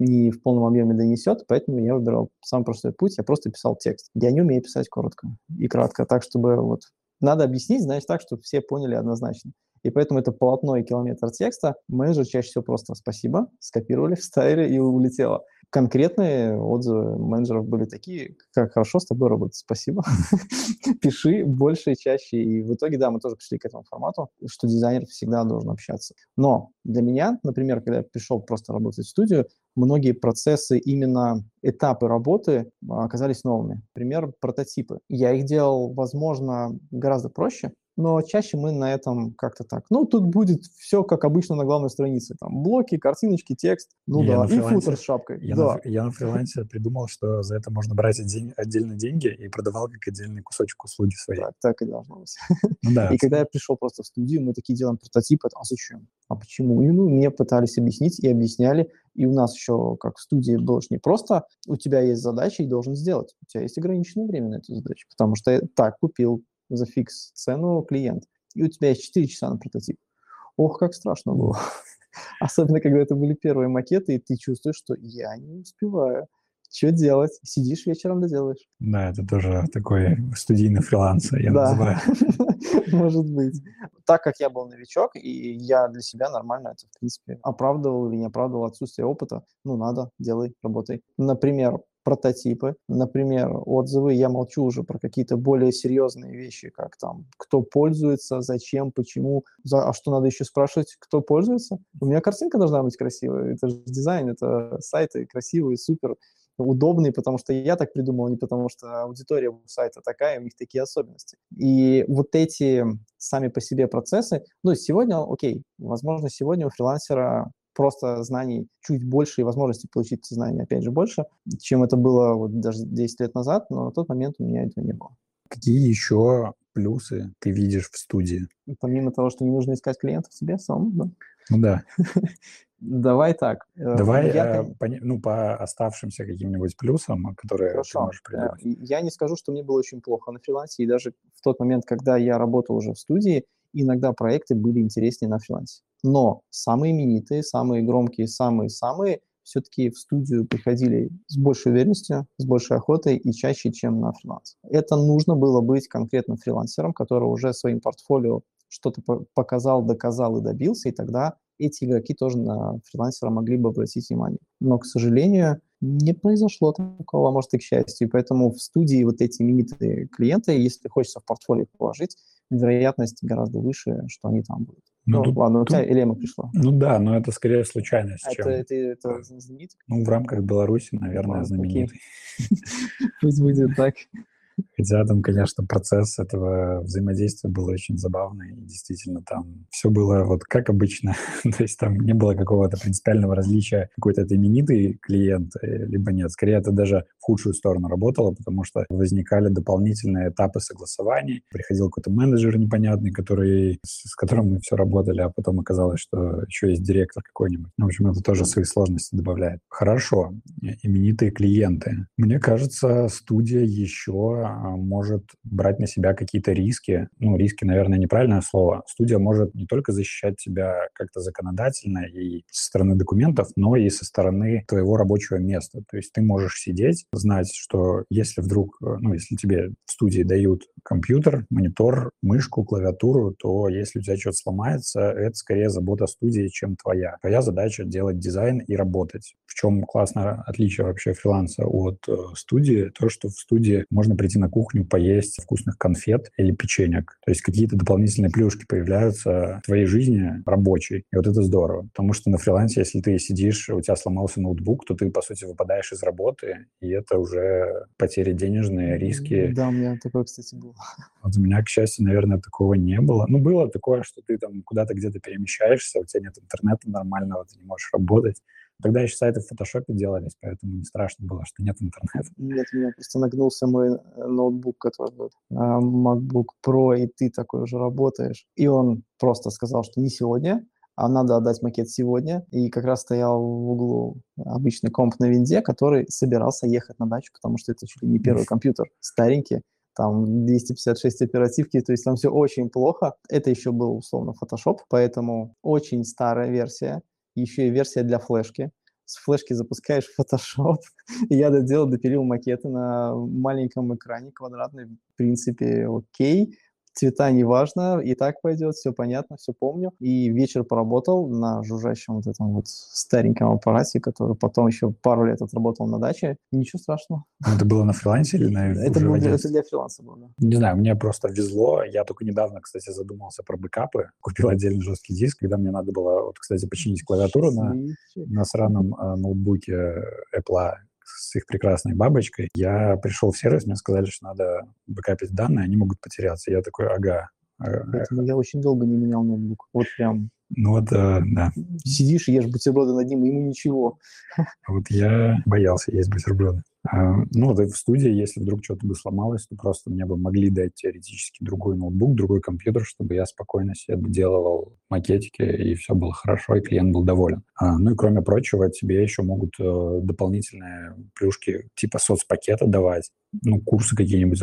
не в полном объеме донесет, поэтому я выбирал самый простой путь, я просто писал текст. Я не умею писать коротко и кратко, так, чтобы вот надо объяснить, значит, так, чтобы все поняли однозначно. И поэтому это полотно и километр текста. Менеджер чаще всего просто «спасибо», скопировали, вставили и улетело конкретные отзывы менеджеров были такие, как хорошо с тобой работать, спасибо. Пиши больше и чаще. И в итоге, да, мы тоже пришли к этому формату, что дизайнер всегда должен общаться. Но для меня, например, когда я пришел просто работать в студию, многие процессы, именно этапы работы оказались новыми. Например, прототипы. Я их делал, возможно, гораздо проще, но чаще мы на этом как-то так. Ну, тут будет все как обычно на главной странице. Там блоки, картиночки, текст, ну я да, и футер с шапкой. Я, да. на, я на фрилансе придумал, что за это можно брать отдельно, отдельно деньги и продавал как отдельный кусочек услуги своей. Так, так и должно быть. Ну, да. И когда я пришел просто в студию, мы такие делаем прототипы, а зачем? А почему? И ну, мне пытались объяснить и объясняли. И у нас еще, как в студии, было не просто у тебя есть задача и должен сделать. У тебя есть ограниченное время на эту задачу, потому что так купил за фикс цену клиент, и у тебя есть 4 часа на прототип. Ох, как страшно было. Особенно, когда это были первые макеты, и ты чувствуешь, что я не успеваю. Что делать? Сидишь вечером, доделаешь. Да, это тоже такой студийный фриланс, я да. называю. Может быть. Так как я был новичок, и я для себя нормально это, в принципе, оправдывал или не оправдывал отсутствие опыта, ну, надо, делай, работай. Например, прототипы, например, отзывы. Я молчу уже про какие-то более серьезные вещи, как там, кто пользуется, зачем, почему, за, а что надо еще спрашивать, кто пользуется. У меня картинка должна быть красивая, это же дизайн, это сайты красивые, супер удобные, потому что я так придумал, не потому что аудитория у сайта такая, у них такие особенности. И вот эти сами по себе процессы, ну, сегодня, окей, возможно, сегодня у фрилансера просто знаний чуть больше и возможности получить знания, опять же, больше, чем это было вот даже 10 лет назад, но на тот момент у меня этого не было. Какие еще плюсы ты видишь в студии? Помимо того, что не нужно искать клиентов себе самому, да? Ну да. Давай так. Э, Давай я, э, по, ну, по оставшимся каким-нибудь плюсам, которые Хорошо. ты можешь придумать. Я не скажу, что мне было очень плохо на фрилансе, и даже в тот момент, когда я работал уже в студии, иногда проекты были интереснее на фрилансе. Но самые именитые, самые громкие, самые-самые все-таки в студию приходили с большей уверенностью, с большей охотой и чаще, чем на фриланс. Это нужно было быть конкретно фрилансером, который уже своим портфолио что-то показал, доказал и добился, и тогда эти игроки тоже на фрилансера могли бы обратить внимание. Но, к сожалению, не произошло такого, а может и к счастью. И поэтому в студии вот эти именитые клиенты, если хочется в портфолио положить, вероятность гораздо выше, что они там будут. Ну, ну тут, ладно, у тебя Элема пришла. Ну да, но это скорее случайность. Это, чем... это, это знаменитый? Ну, в рамках Беларуси, наверное, а, знаменитый. Пусть будет так. Хотя там, конечно, процесс этого взаимодействия был очень забавный. И действительно, там все было вот как обычно. То есть там не было какого-то принципиального различия, какой-то именитый клиент, э, либо нет. Скорее, это даже в худшую сторону работало, потому что возникали дополнительные этапы согласований. Приходил какой-то менеджер непонятный, который, с которым мы все работали, а потом оказалось, что еще есть директор какой-нибудь. В общем, это тоже свои сложности добавляет. Хорошо. Именитые клиенты. Мне кажется, студия еще а, может брать на себя какие-то риски. Ну, риски, наверное, неправильное слово. Студия может не только защищать тебя как-то законодательно и со стороны документов, но и со стороны твоего рабочего места. То есть ты можешь сидеть, знать, что если вдруг, э, ну, если тебе в студии дают компьютер, монитор, мышку, клавиатуру, то если у тебя что-то сломается, это скорее забота студии, чем твоя. Твоя задача делать дизайн и работать. В чем классное отличие вообще фриланса от э, студии? То, что в студии можно прийти на кухню, поесть вкусных конфет или печенек. То есть какие-то дополнительные плюшки появляются в твоей жизни рабочей. И вот это здорово. Потому что на фрилансе, если ты сидишь, у тебя сломался ноутбук, то ты, по сути, выпадаешь из работы, и это уже потери денежные, риски. Да, у меня такое, кстати, было. Вот у меня, к счастью, наверное, такого не было. Ну, было такое, что ты там куда-то где-то перемещаешься, у тебя нет интернета нормального, ты не можешь работать. Тогда еще сайты в фотошопе делались, поэтому не страшно было, что нет интернета. Нет, у меня просто нагнулся мой э, ноутбук, который вот, а, MacBook Pro, и ты такой уже работаешь. И он просто сказал, что не сегодня, а надо отдать макет сегодня. И как раз стоял в углу обычный комп на винде, который собирался ехать на дачу, потому что это чуть ли не первый компьютер, старенький там 256 оперативки, то есть там все очень плохо. Это еще был условно Photoshop, поэтому очень старая версия, еще и версия для флешки с флешки запускаешь Photoshop. Я доделал, допилил макеты на маленьком экране квадратный, в принципе, окей цвета не важно, и так пойдет, все понятно, все помню. И вечер поработал на жужжащем вот этом вот стареньком аппарате, который потом еще пару лет отработал на даче. Ничего страшного. Ну, это было на фрилансе или на Это, было для, это для фриланса было, да. Не знаю, мне просто везло. Я только недавно, кстати, задумался про бэкапы. Купил отдельный жесткий диск, когда мне надо было, вот, кстати, починить клавиатуру на, на сраном э, ноутбуке Apple с их прекрасной бабочкой. Я пришел в сервис, мне сказали, что надо бэкапить данные, они могут потеряться. Я такой, ага. Поэтому я очень долго не менял ноутбук. Вот прям ну вот, э, да. Сидишь, ешь бутерброды над ним, и ему ничего. Вот я боялся есть бутерброды. А, ну, вот в студии, если вдруг что-то бы сломалось, то просто мне бы могли дать теоретически другой ноутбук, другой компьютер, чтобы я спокойно себе доделывал макетики, и все было хорошо, и клиент был доволен. А, ну и кроме прочего, тебе еще могут э, дополнительные плюшки типа соцпакета давать, ну, курсы какие-нибудь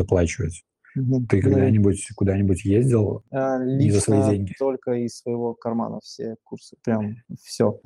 Ты когда-нибудь куда-нибудь ездил а, не за свои деньги? только из своего кармана все курсы. Прям все.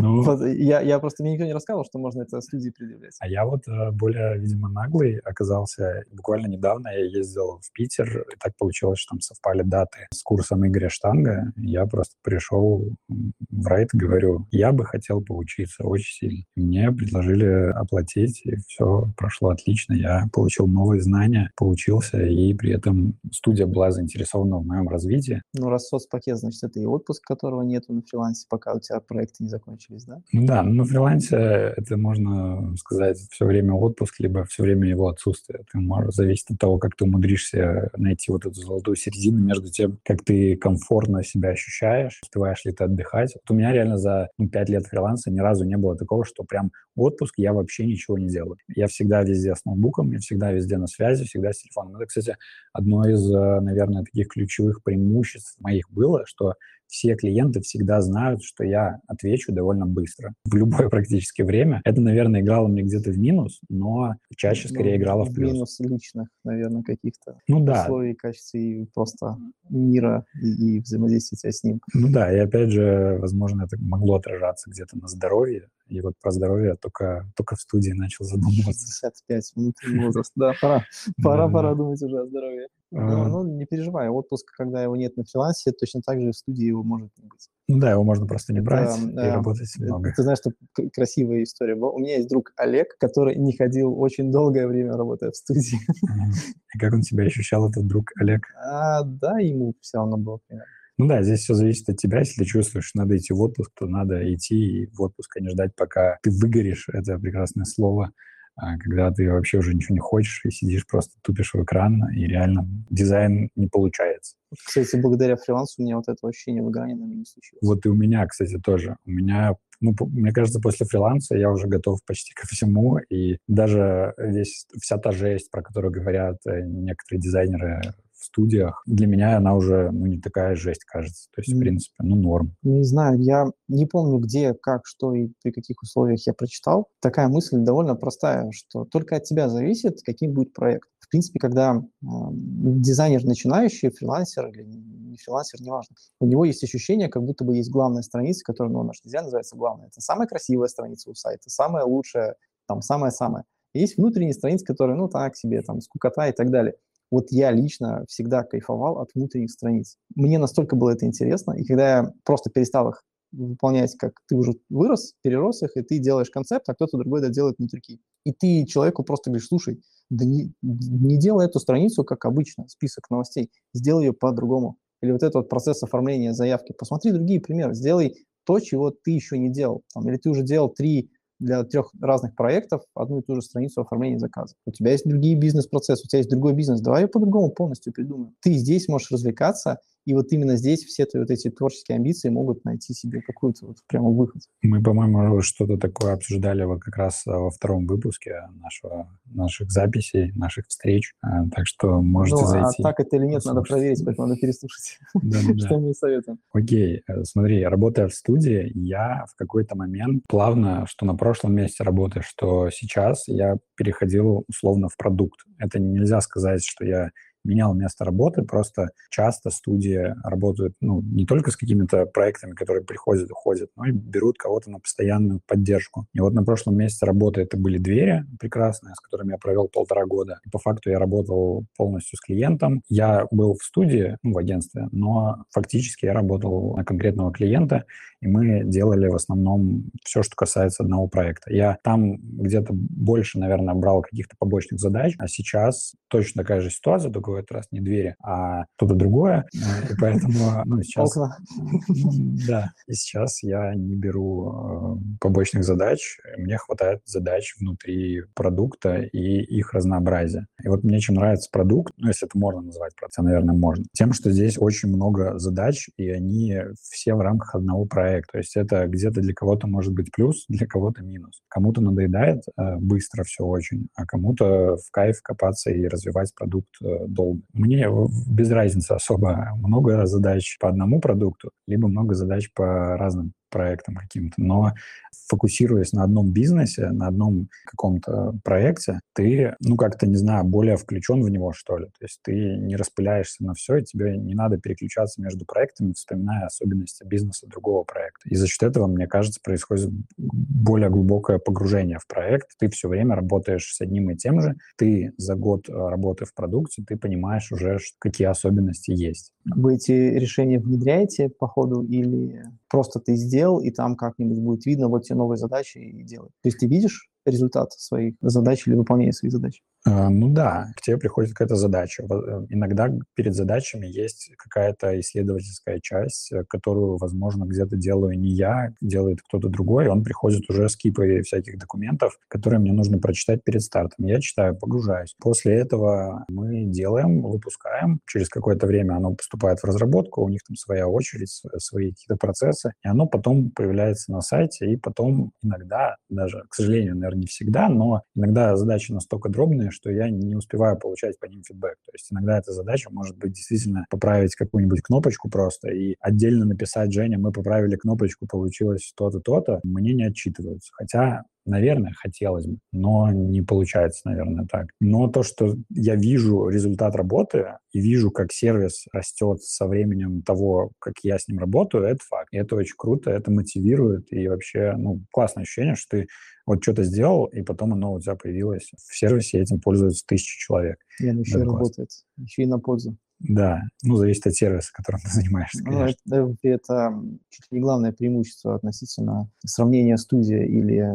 Ну... я, я просто, мне никто не рассказывал, что можно это студии предъявлять. А я вот э, более, видимо, наглый оказался. Буквально недавно я ездил в Питер, и так получилось, что там совпали даты с курсом Игоря Штанга. Я просто пришел в райд, говорю, я бы хотел поучиться очень сильно. Мне предложили оплатить, и все прошло отлично. Я получил новые знания, поучился, и и при этом студия была заинтересована в моем развитии. Ну, раз соцпакет, значит, это и отпуск, которого нету на фрилансе, пока у тебя проекты не закончились, да? Ну да, на фрилансе это можно сказать все время отпуск, либо все время его отсутствие. Это может зависеть от того, как ты умудришься найти вот эту золотую середину между тем, как ты комфортно себя ощущаешь, успеваешь ли ты отдыхать. Вот у меня реально за ну, 5 лет фриланса ни разу не было такого, что прям отпуск я вообще ничего не делаю. Я всегда везде с ноутбуком, я всегда везде на связи, всегда с телефоном. Это, кстати, одно из, э, наверное, таких ключевых преимуществ моих было, что все клиенты всегда знают, что я отвечу довольно быстро. В любое практически время. Это, наверное, играло мне где-то в минус, но чаще скорее ну, играло в плюс. минус личных, наверное, каких-то ну, да. условий, качества и просто мира и, и взаимодействия с ним. Ну да, и опять же, возможно, это могло отражаться где-то на здоровье. И вот про здоровье только, только в студии начал задумываться. 65, внутренний возраст. Да, пора, пора, пора думать уже о здоровье. Ну, а. ну, не переживай, отпуск, когда его нет на фрилансе, точно так же в студии его может не быть. Ну да, его можно просто не брать это, и работать много. Ты знаешь, что красивая история была. У меня есть друг Олег, который не ходил очень долгое время, работая в студии. И как он себя ощущал, этот друг Олег? А, да, ему все равно было примерно. Ну да, здесь все зависит от тебя. Если ты чувствуешь, что надо идти в отпуск, то надо идти в отпуск, а не ждать, пока ты выгоришь. Это прекрасное слово. А когда ты вообще уже ничего не хочешь и сидишь просто тупишь в экран, и реально дизайн не получается. Кстати, благодаря фрилансу у меня вот это ощущение выгорания на меня не случилось. Вот и у меня, кстати, тоже. У меня, ну, мне кажется, после фриланса я уже готов почти ко всему, и даже весь, вся та жесть, про которую говорят э, некоторые дизайнеры студиях, для меня она уже ну, не такая жесть, кажется. То есть, в принципе, ну, норм. Не знаю, я не помню, где, как, что и при каких условиях я прочитал. Такая мысль довольно простая, что только от тебя зависит, каким будет проект. В принципе, когда э, дизайнер начинающий, фрилансер или не фрилансер, неважно, у него есть ощущение, как будто бы есть главная страница, которая, ну, наш дизайн называется главная. Это самая красивая страница у сайта, самая лучшая, там, самая-самая. Есть внутренние страницы, которые, ну, так себе, там, скукота и так далее. Вот я лично всегда кайфовал от внутренних страниц. Мне настолько было это интересно, и когда я просто перестал их выполнять, как ты уже вырос, перерос их, и ты делаешь концепт, а кто-то другой да делает внутрики. И ты человеку просто говоришь, слушай, да не, не делай эту страницу, как обычно, список новостей, сделай ее по-другому. Или вот этот вот процесс оформления заявки. Посмотри другие примеры, сделай то, чего ты еще не делал. Там, или ты уже делал три для трех разных проектов одну и ту же страницу оформления заказа. У тебя есть другие бизнес-процессы, у тебя есть другой бизнес, давай ее по-другому полностью придумаем. Ты здесь можешь развлекаться, и вот именно здесь все вот эти творческие амбиции могут найти себе какую-то вот прямо выход. Мы, по-моему, что-то такое обсуждали вот как раз а, во втором выпуске нашего, наших записей, наших встреч. А, так что можете ну, а зайти. А так это или нет, надо проверить, поэтому надо переслушать, что мы советуем. Окей, э, смотри, работая в студии, я в какой-то момент плавно, что на прошлом месте работы, что сейчас, я переходил условно в продукт. Это нельзя сказать, что я менял место работы, просто часто студии работают ну, не только с какими-то проектами, которые приходят, уходят, но и берут кого-то на постоянную поддержку. И вот на прошлом месяце работы это были двери прекрасные, с которыми я провел полтора года. И по факту я работал полностью с клиентом. Я был в студии, ну, в агентстве, но фактически я работал на конкретного клиента, и мы делали в основном все, что касается одного проекта. Я там где-то больше, наверное, брал каких-то побочных задач, а сейчас точно такая же ситуация, только в этот раз не двери, а что-то другое. И поэтому, ну, сейчас... Да, и сейчас я не беру э, побочных задач. Мне хватает задач внутри продукта и их разнообразия. И вот мне чем нравится продукт, ну, если это можно назвать продуктом, наверное, можно, тем, что здесь очень много задач, и они все в рамках одного проекта. То есть это где-то для кого-то может быть плюс, для кого-то минус. Кому-то надоедает э, быстро все очень, а кому-то в кайф копаться и развивать продукт э, долго. Мне без разницы особо много задач по одному продукту, либо много задач по разным проектам каким-то, но фокусируясь на одном бизнесе, на одном каком-то проекте, ты, ну, как-то, не знаю, более включен в него, что ли. То есть ты не распыляешься на все, и тебе не надо переключаться между проектами, вспоминая особенности бизнеса другого проекта. И за счет этого, мне кажется, происходит более глубокое погружение в проект. Ты все время работаешь с одним и тем же. Ты за год э, работы в продукте, ты понимаешь уже, какие особенности есть. Вы эти решения внедряете по ходу или просто ты сделал, и там как-нибудь будет видно вот те новые задачи и делай. То есть ты видишь результат своих задач или выполнения своих задач? А, ну да, к тебе приходит какая-то задача. Э, иногда перед задачами есть какая-то исследовательская часть, э, которую, возможно, где-то делаю не я, делает кто-то другой. Он приходит уже с кипой всяких документов, которые мне нужно прочитать перед стартом. Я читаю, погружаюсь. После этого мы делаем, выпускаем. Через какое-то время оно поступает в разработку, у них там своя очередь, свои какие-то процессы, и оно потом появляется на сайте, и потом иногда, даже, к сожалению, наверное, не всегда, но иногда задачи настолько дробные, что я не успеваю получать по ним фидбэк. То есть иногда эта задача может быть действительно поправить какую-нибудь кнопочку просто и отдельно написать, Женя, мы поправили кнопочку, получилось то-то, то-то, мне не отчитываются. Хотя Наверное, хотелось бы, но не получается, наверное, так. Но то, что я вижу результат работы и вижу, как сервис растет со временем того, как я с ним работаю, это факт. И это очень круто, это мотивирует. И вообще, ну, классное ощущение, что ты вот что-то сделал, и потом оно у тебя появилось в сервисе, и этим пользуются тысячи человек. И оно еще работает, еще и на пользу. Да, ну, зависит от сервиса, которым ты занимаешься, ну, конечно. Ну, это, это чуть ли не главное преимущество относительно сравнения студии или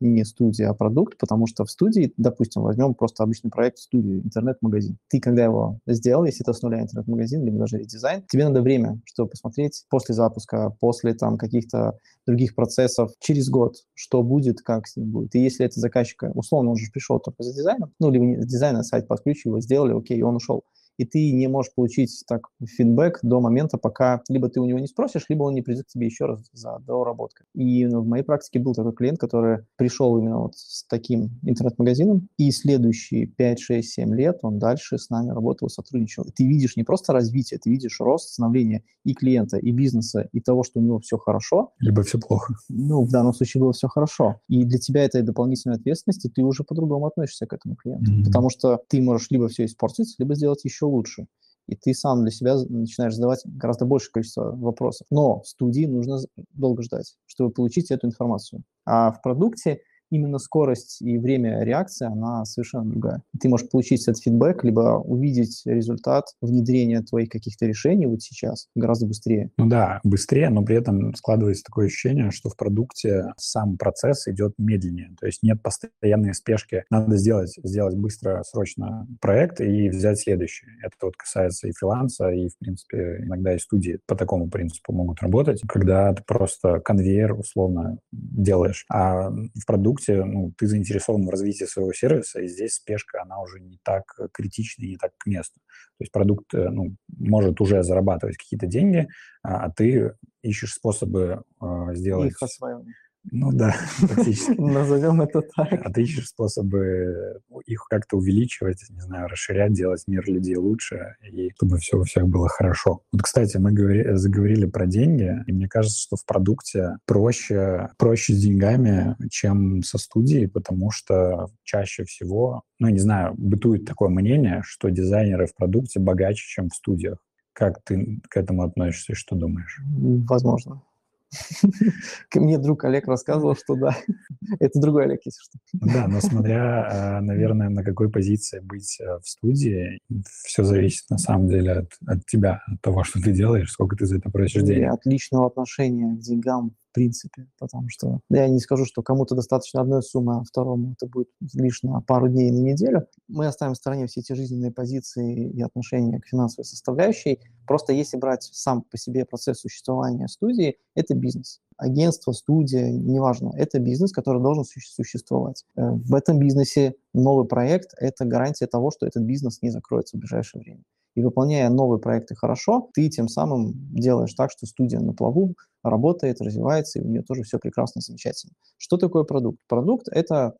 не студия, а продукт, потому что в студии, допустим, возьмем просто обычный проект в студии, интернет-магазин. Ты, когда его сделал, если это с нуля интернет-магазин, либо даже редизайн, тебе надо время, чтобы посмотреть после запуска, после там каких-то других процессов через год, что будет, как с ним будет. И если это заказчика, условно, он же пришел только за дизайном, ну, либо дизайн, сайт под ключ его сделали, окей, он ушел и ты не можешь получить так фидбэк до момента, пока либо ты у него не спросишь, либо он не придет к тебе еще раз за доработкой. И ну, в моей практике был такой клиент, который пришел именно вот с таким интернет-магазином, и следующие 5, 6, 7 лет он дальше с нами работал, сотрудничал. И ты видишь не просто развитие, ты видишь рост, становление и клиента, и бизнеса, и того, что у него все хорошо. Либо все плохо. Ну, в данном случае было все хорошо. И для тебя это дополнительная ответственность, и ты уже по-другому относишься к этому клиенту. Mm-hmm. Потому что ты можешь либо все испортить, либо сделать еще лучше. И ты сам для себя начинаешь задавать гораздо большее количество вопросов. Но в студии нужно долго ждать, чтобы получить эту информацию. А в продукте именно скорость и время реакции, она совершенно другая. Ты можешь получить этот фидбэк, либо увидеть результат внедрения твоих каких-то решений вот сейчас гораздо быстрее. Ну да, быстрее, но при этом складывается такое ощущение, что в продукте сам процесс идет медленнее. То есть нет постоянной спешки. Надо сделать, сделать быстро, срочно проект и взять следующий. Это вот касается и фриланса, и, в принципе, иногда и студии по такому принципу могут работать, когда ты просто конвейер условно делаешь. А в продукте продукте, ну, ты заинтересован в развитии своего сервиса, и здесь спешка, она уже не так критична и не так к месту. То есть продукт э, ну, может уже зарабатывать какие-то деньги, а, а ты ищешь способы э, сделать... Их осваивания Ну да, фактически. Назовем это так. А ты ищешь способы их как-то увеличивать, не знаю, расширять, делать мир людей лучше, и чтобы все у всех было хорошо. Вот, кстати, мы говори, заговорили про деньги, и мне кажется, что в продукте проще, проще с деньгами, чем со студией, потому что чаще всего, ну, не знаю, бытует такое мнение, что дизайнеры в продукте богаче, чем в студиях. Как ты к этому относишься и что думаешь? Возможно. Мне друг Олег рассказывал, что да. Это другой Олег, если что. Да, но смотря, э, наверное, на какой позиции быть э, в студии, все зависит на самом деле от, от тебя, от того, что ты делаешь, сколько ты за это просишь денег. от личного отношения к деньгам принципе, потому что я не скажу, что кому-то достаточно одной суммы, а второму это будет лишь на пару дней на неделю. Мы оставим в стороне все эти жизненные позиции и отношения к финансовой составляющей. Просто если брать сам по себе процесс существования студии, это бизнес. Агентство, студия, неважно, это бизнес, который должен существовать. Э, в этом бизнесе новый проект – это гарантия того, что этот бизнес не закроется в ближайшее время. И выполняя новые проекты хорошо, ты тем самым делаешь так, что студия на плаву работает, развивается, и у нее тоже все прекрасно, замечательно. Что такое продукт? Продукт – это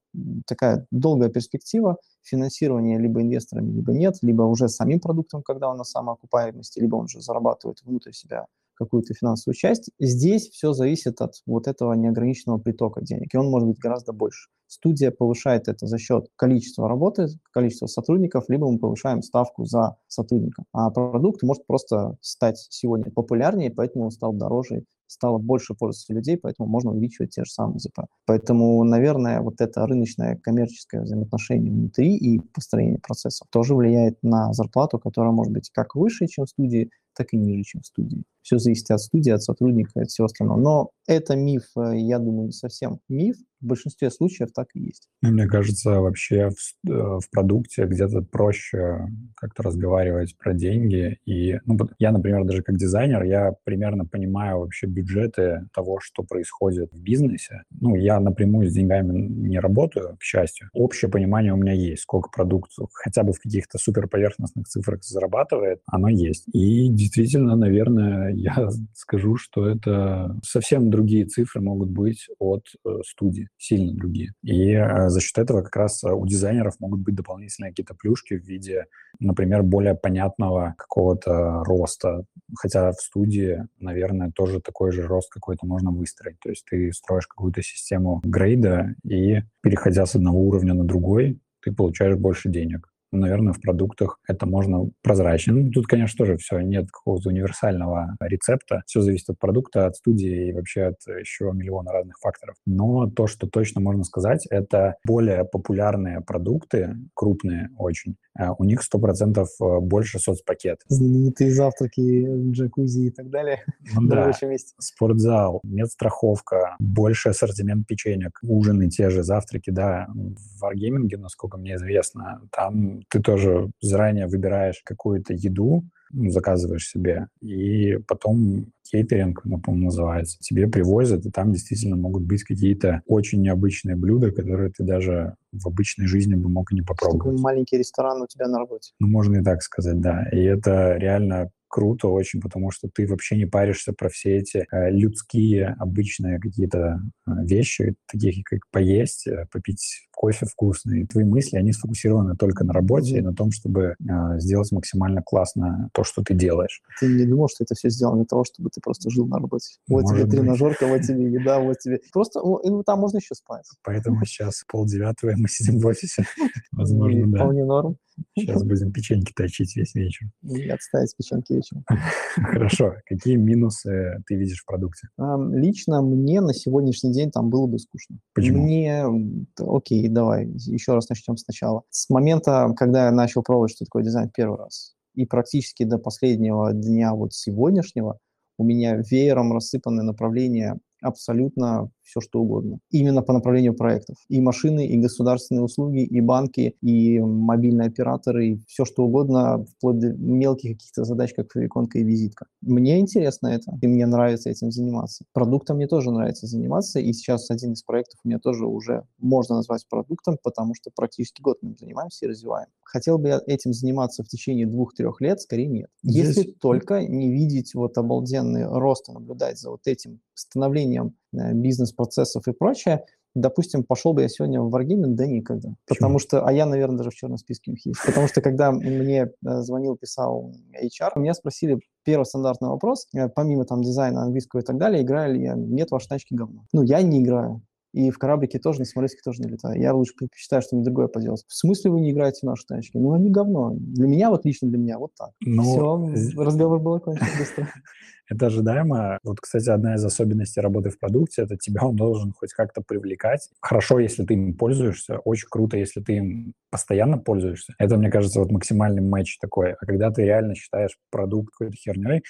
такая долгая перспектива финансирования либо инвесторами, либо нет, либо уже самим продуктом, когда он на самоокупаемости, либо он же зарабатывает внутрь себя какую-то финансовую часть. Здесь все зависит от вот этого неограниченного притока денег, и он может быть гораздо больше. Студия повышает это за счет количества работы, количества сотрудников, либо мы повышаем ставку за сотрудника. А продукт может просто стать сегодня популярнее, поэтому он стал дороже стало больше пользоваться людей, поэтому можно увеличивать те же самые ЗП. Поэтому, наверное, вот это рыночное коммерческое взаимоотношение внутри и построение процессов тоже влияет на зарплату, которая может быть как выше, чем в студии, так и ниже, чем в студии. Все зависит от студии, от сотрудника, от всего остального. Но это миф, э, я думаю, не совсем миф. В большинстве случаев так и есть. Мне кажется, вообще в, э, в продукте где-то проще как-то разговаривать про деньги. И ну, я, например, даже как дизайнер, я примерно понимаю вообще бюджеты того, что происходит в бизнесе. Ну, я напрямую с деньгами не работаю, к счастью. Общее понимание у меня есть, сколько продукт хотя бы в каких-то суперповерхностных цифрах зарабатывает, оно есть. И действительно, наверное, я скажу, что это совсем другие цифры могут быть от э, студии, сильно другие. И э, за счет этого как раз у дизайнеров могут быть дополнительные какие-то плюшки в виде, например, более понятного какого-то роста. Хотя в студии, наверное, тоже такой же рост какой-то можно выстроить. То есть ты строишь какую-то систему грейда, и переходя с одного уровня на другой, ты получаешь больше денег наверное, в продуктах это можно прозрачно. Ну, тут, конечно, тоже все, нет какого-то универсального рецепта. Все зависит от продукта, от студии и вообще от еще миллиона разных факторов. Но то, что точно можно сказать, это более популярные продукты, крупные очень, э, у них 100% э, больше соцпакет. Знаменитые завтраки, джакузи и так далее ну, да. Спортзал, медстраховка, больше ассортимент печенек, ужины те же, завтраки, да. В Wargaming, насколько мне известно, там ты тоже заранее выбираешь какую-то еду, ну, заказываешь себе, и потом кейтеринг, ну, по-моему, называется, тебе привозят, и там действительно могут быть какие-то очень необычные блюда, которые ты даже в обычной жизни бы мог и не попробовать. Такой маленький ресторан у тебя на работе. Ну, можно и так сказать, да. И это реально круто очень, потому что ты вообще не паришься про все эти э, людские обычные какие-то э, вещи, такие как поесть, э, попить кофе вкусный. Твои мысли, они сфокусированы только на работе и на том, чтобы э, сделать максимально классно то, что ты делаешь. Ты не думал, что это все сделано для того, чтобы ты просто жил на работе? Вот Может тебе быть. тренажерка, вот тебе еда, вот тебе... Просто ну, там можно еще спать. Поэтому сейчас полдевятого мы сидим в офисе. Возможно, да. Вполне норм. Сейчас будем печеньки точить весь вечер. И отставить печеньки вечером. Хорошо. Какие минусы ты видишь в продукте? Лично мне на сегодняшний день там было бы скучно. Почему? Мне, окей, давай еще раз начнем сначала. С момента, когда я начал пробовать, что такое дизайн первый раз, и практически до последнего дня вот сегодняшнего, у меня веером рассыпаны направления абсолютно все что угодно. Именно по направлению проектов. И машины, и государственные услуги, и банки, и мобильные операторы, и все что угодно, вплоть до мелких каких-то задач, как фавиконка и визитка. Мне интересно это, и мне нравится этим заниматься. Продуктом мне тоже нравится заниматься, и сейчас один из проектов у меня тоже уже можно назвать продуктом, потому что практически год мы им занимаемся и развиваем. Хотел бы я этим заниматься в течение двух-трех лет? Скорее нет. Если Здесь... только не видеть вот обалденный рост и наблюдать за вот этим становлением бизнес-процессов и прочее, допустим, пошел бы я сегодня в Wargaming, да никогда. Потому что, а я, наверное, даже в черном списке у них есть. Потому что, когда мне э, звонил, писал HR, меня спросили первый стандартный вопрос, э, помимо там дизайна английского и так далее, играю ли я? Нет, ваши тачки говно. Ну, я не играю. И в кораблике тоже, на самолете тоже не летаю. Я лучше предпочитаю что-нибудь другое поделать. В смысле вы не играете в наши тачки? Ну, они говно. Для меня, вот лично для меня, вот так. Ну, Все, разговор был окончен быстро. Это ожидаемо. Вот, кстати, одна из особенностей работы в продукте — это тебя он должен хоть как-то привлекать. Хорошо, если ты им пользуешься, очень круто, если ты им постоянно пользуешься. Это, мне кажется, вот максимальный матч такой. А когда ты реально считаешь продукт какой-то херней,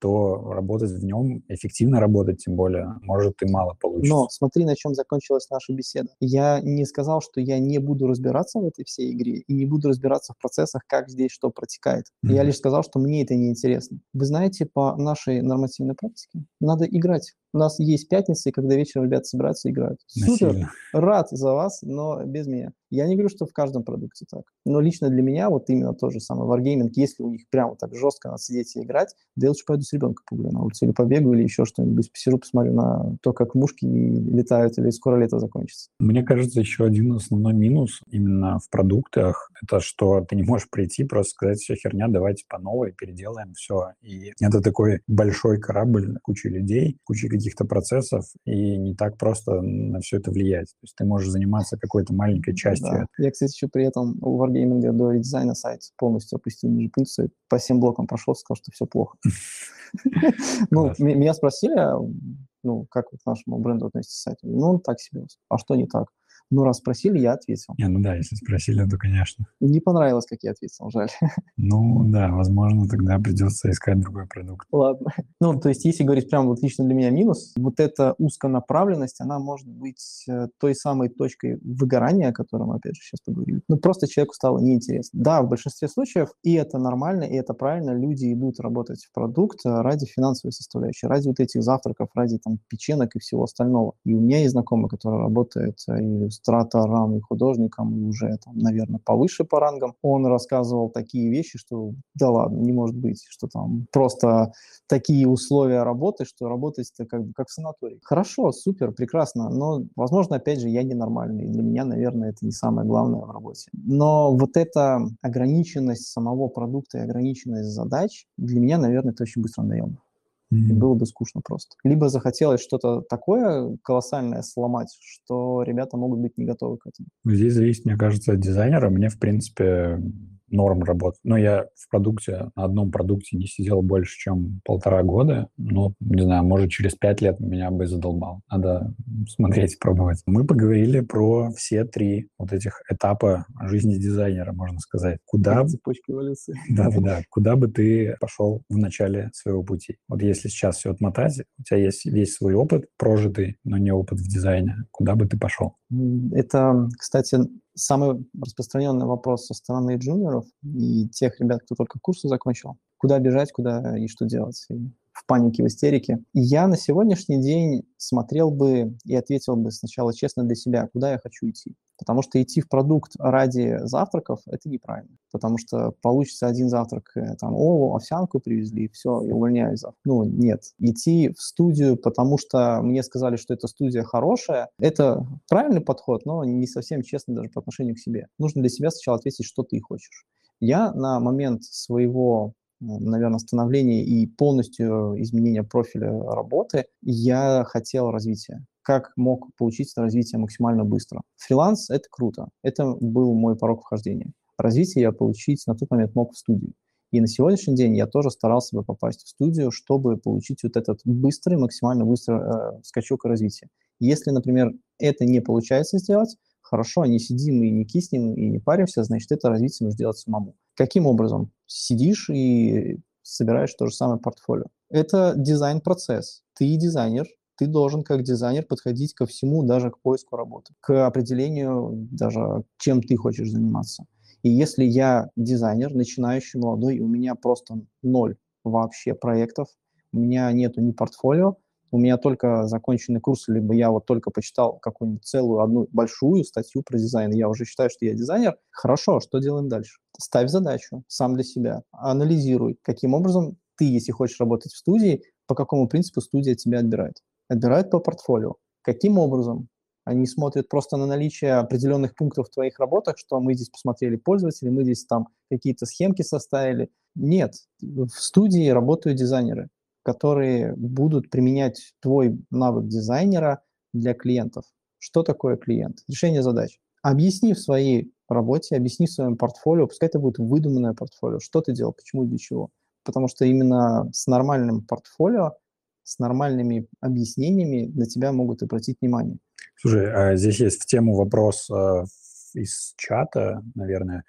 то работать в нем, эффективно работать, тем более, может и мало получится. Но смотри, на чем закончилась наша беседа. Я не сказал, что я не буду разбираться в этой всей игре и не буду разбираться в процессах, как здесь что протекает. Mm-hmm. Я лишь сказал, что мне это не интересно. Вы знаете, по нашей нормативной практике надо играть. У нас есть пятницы, когда вечером ребята собираются и играют. Насильно. Супер, рад за вас, но без меня. Я не говорю, что в каждом продукте так. Но лично для меня вот именно то же самое. Wargaming, если у них прямо так жестко надо сидеть и играть, да я лучше пойду с ребенком погуляю на улице или побегу, или еще что-нибудь. Посижу, посмотрю на то, как мушки летают, или скоро лето закончится. Мне кажется, еще один основной минус именно в продуктах, это что ты не можешь прийти, просто сказать, все херня, давайте по новой, переделаем все. И это такой большой корабль, куча людей, куча каких-то процессов, и не так просто на все это влиять. То есть ты можешь заниматься какой-то маленькой частью. Да. Я, кстати, еще при этом у Wargaming до редизайна сайт полностью опустил ниже пыльцу, по всем блокам прошел, сказал, что все плохо. Ну, меня спросили, а, ну, как к нашему бренду относится сайт. Ну, он так себе. А что не так? Ну, раз спросили, я ответил. Не, ну да, если спросили, то, конечно. Не понравилось, как я ответил, жаль. Ну, да, возможно, тогда придется искать другой продукт. Ладно. Ну, то есть, если говорить прямо вот лично для меня минус, вот эта узконаправленность, она может быть э, той самой точкой выгорания, о которой мы, опять же, сейчас поговорили. Ну, просто человеку стало неинтересно. Да, в большинстве случаев, и это нормально, и это правильно, люди идут работать в продукт э, ради финансовой составляющей, ради вот этих завтраков, ради там печенок и всего остального. И у меня есть знакомый, который работает э, и иллюстратором и художником, и уже, там, наверное, повыше по рангам, он рассказывал такие вещи, что да ладно, не может быть, что там просто такие условия работы, что работать это как, как в санатории. Хорошо, супер, прекрасно, но, возможно, опять же, я ненормальный, и для меня, наверное, это не самое главное в работе. Но вот эта ограниченность самого продукта и ограниченность задач для меня, наверное, это очень быстро надоело. Mm-hmm. Было бы скучно просто. Либо захотелось что-то такое колоссальное сломать, что ребята могут быть не готовы к этому. Здесь зависит, мне кажется, от дизайнера. Мне, в принципе, норм работать. Но я в продукте, на одном продукте не сидел больше, чем полтора года. Ну, не знаю, может, через пять лет меня бы задолбал. Надо смотреть, пробовать. Мы поговорили про все три вот этих этапа жизни дизайнера, можно сказать. Куда... Цепочка эволюции. Да-да-да. Куда бы ты пошел в начале своего пути? Вот если сейчас все отмотать, у тебя есть весь свой опыт прожитый, но не опыт в дизайне. Куда бы ты пошел? Это, кстати, самый распространенный вопрос со стороны джуниоров и тех ребят, кто только курсы закончил. Куда бежать, куда и что делать. И в панике, в истерике. я на сегодняшний день смотрел бы и ответил бы сначала честно для себя, куда я хочу идти. Потому что идти в продукт ради завтраков – это неправильно. Потому что получится один завтрак, э, там, о, овсянку привезли, все, и увольняюсь. Ну, нет. Идти в студию, потому что мне сказали, что эта студия хорошая, это правильный подход, но не совсем честно даже по отношению к себе. Нужно для себя сначала ответить, что ты хочешь. Я на момент своего наверное, становления и полностью изменения профиля работы, я хотел развития. Как мог получить это развитие максимально быстро? Фриланс — это круто. Это был мой порог вхождения. Развитие я получить на тот момент мог в студии. И на сегодняшний день я тоже старался бы попасть в студию, чтобы получить вот этот быстрый, максимально быстрый э, скачок развития. Если, например, это не получается сделать, хорошо, не сидим и не киснем и не паримся, значит, это развитие нужно делать самому. Каким образом? Сидишь и собираешь то же самое портфолио. Это дизайн-процесс. Ты дизайнер, ты должен как дизайнер подходить ко всему, даже к поиску работы, к определению даже, чем ты хочешь заниматься. И если я дизайнер, начинающий, молодой, и у меня просто ноль вообще проектов, у меня нету ни портфолио, у меня только законченный курс, либо я вот только почитал какую-нибудь целую одну большую статью про дизайн, я уже считаю, что я дизайнер. Хорошо, что делаем дальше? Ставь задачу сам для себя, анализируй, каким образом ты, если хочешь работать в студии, по какому принципу студия тебя отбирает. отбирают по портфолио. Каким образом? Они смотрят просто на наличие определенных пунктов в твоих работах, что мы здесь посмотрели пользователей, мы здесь там какие-то схемки составили. Нет, в студии работают дизайнеры, которые будут применять твой навык дизайнера для клиентов. Что такое клиент? Решение задач. Объясни в своей работе, объясни в своем портфолио, пускай это будет выдуманное портфолио, что ты делал, почему и для чего. Потому что именно с нормальным портфолио, с нормальными объяснениями на тебя могут обратить внимание. Слушай, а здесь есть в тему вопрос э, из чата, наверное.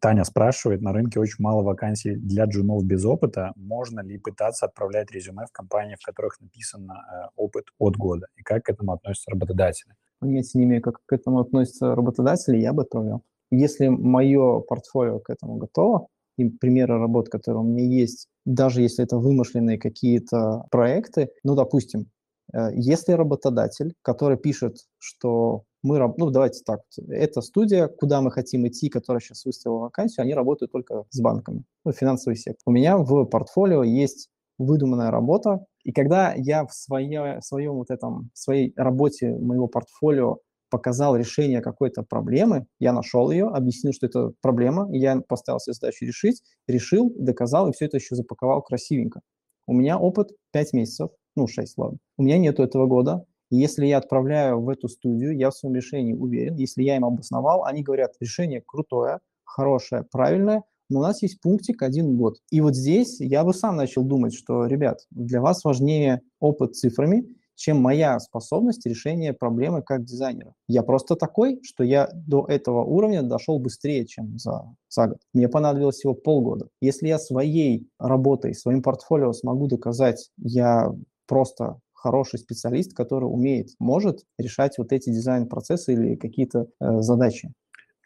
Таня спрашивает, на рынке очень мало вакансий для джунов без опыта. Можно ли пытаться отправлять резюме в компании, в которых написан э, опыт от года? И как к этому относятся работодатели? Понятия не имею, как к этому относятся работодатели, я бы отправлял. Если мое портфолио к этому готово, и примеры работ, которые у меня есть, даже если это вымышленные какие-то проекты, ну, допустим, э, если работодатель, который пишет, что мы, ну, давайте так, эта студия, куда мы хотим идти, которая сейчас выставила вакансию, они работают только с банками, ну, финансовый сектор. У меня в портфолио есть выдуманная работа, и когда я в, свое, в своем вот этом, в своей работе моего портфолио показал решение какой-то проблемы, я нашел ее, объяснил, что это проблема, я поставил себе задачу решить, решил, доказал, и все это еще запаковал красивенько. У меня опыт 5 месяцев, ну, 6, ладно. У меня нету этого года, и если я отправляю в эту студию, я в своем решении уверен, если я им обосновал, они говорят, решение крутое, хорошее, правильное, но у нас есть пунктик один год. И вот здесь я бы сам начал думать, что, ребят, для вас важнее опыт цифрами, чем моя способность решения проблемы как дизайнера. Я просто такой, что я до этого уровня дошел быстрее, чем за, за год. Мне понадобилось всего полгода. Если я своей работой, своим портфолио смогу доказать, я просто хороший специалист, который умеет, может решать вот эти дизайн-процессы или какие-то э, задачи.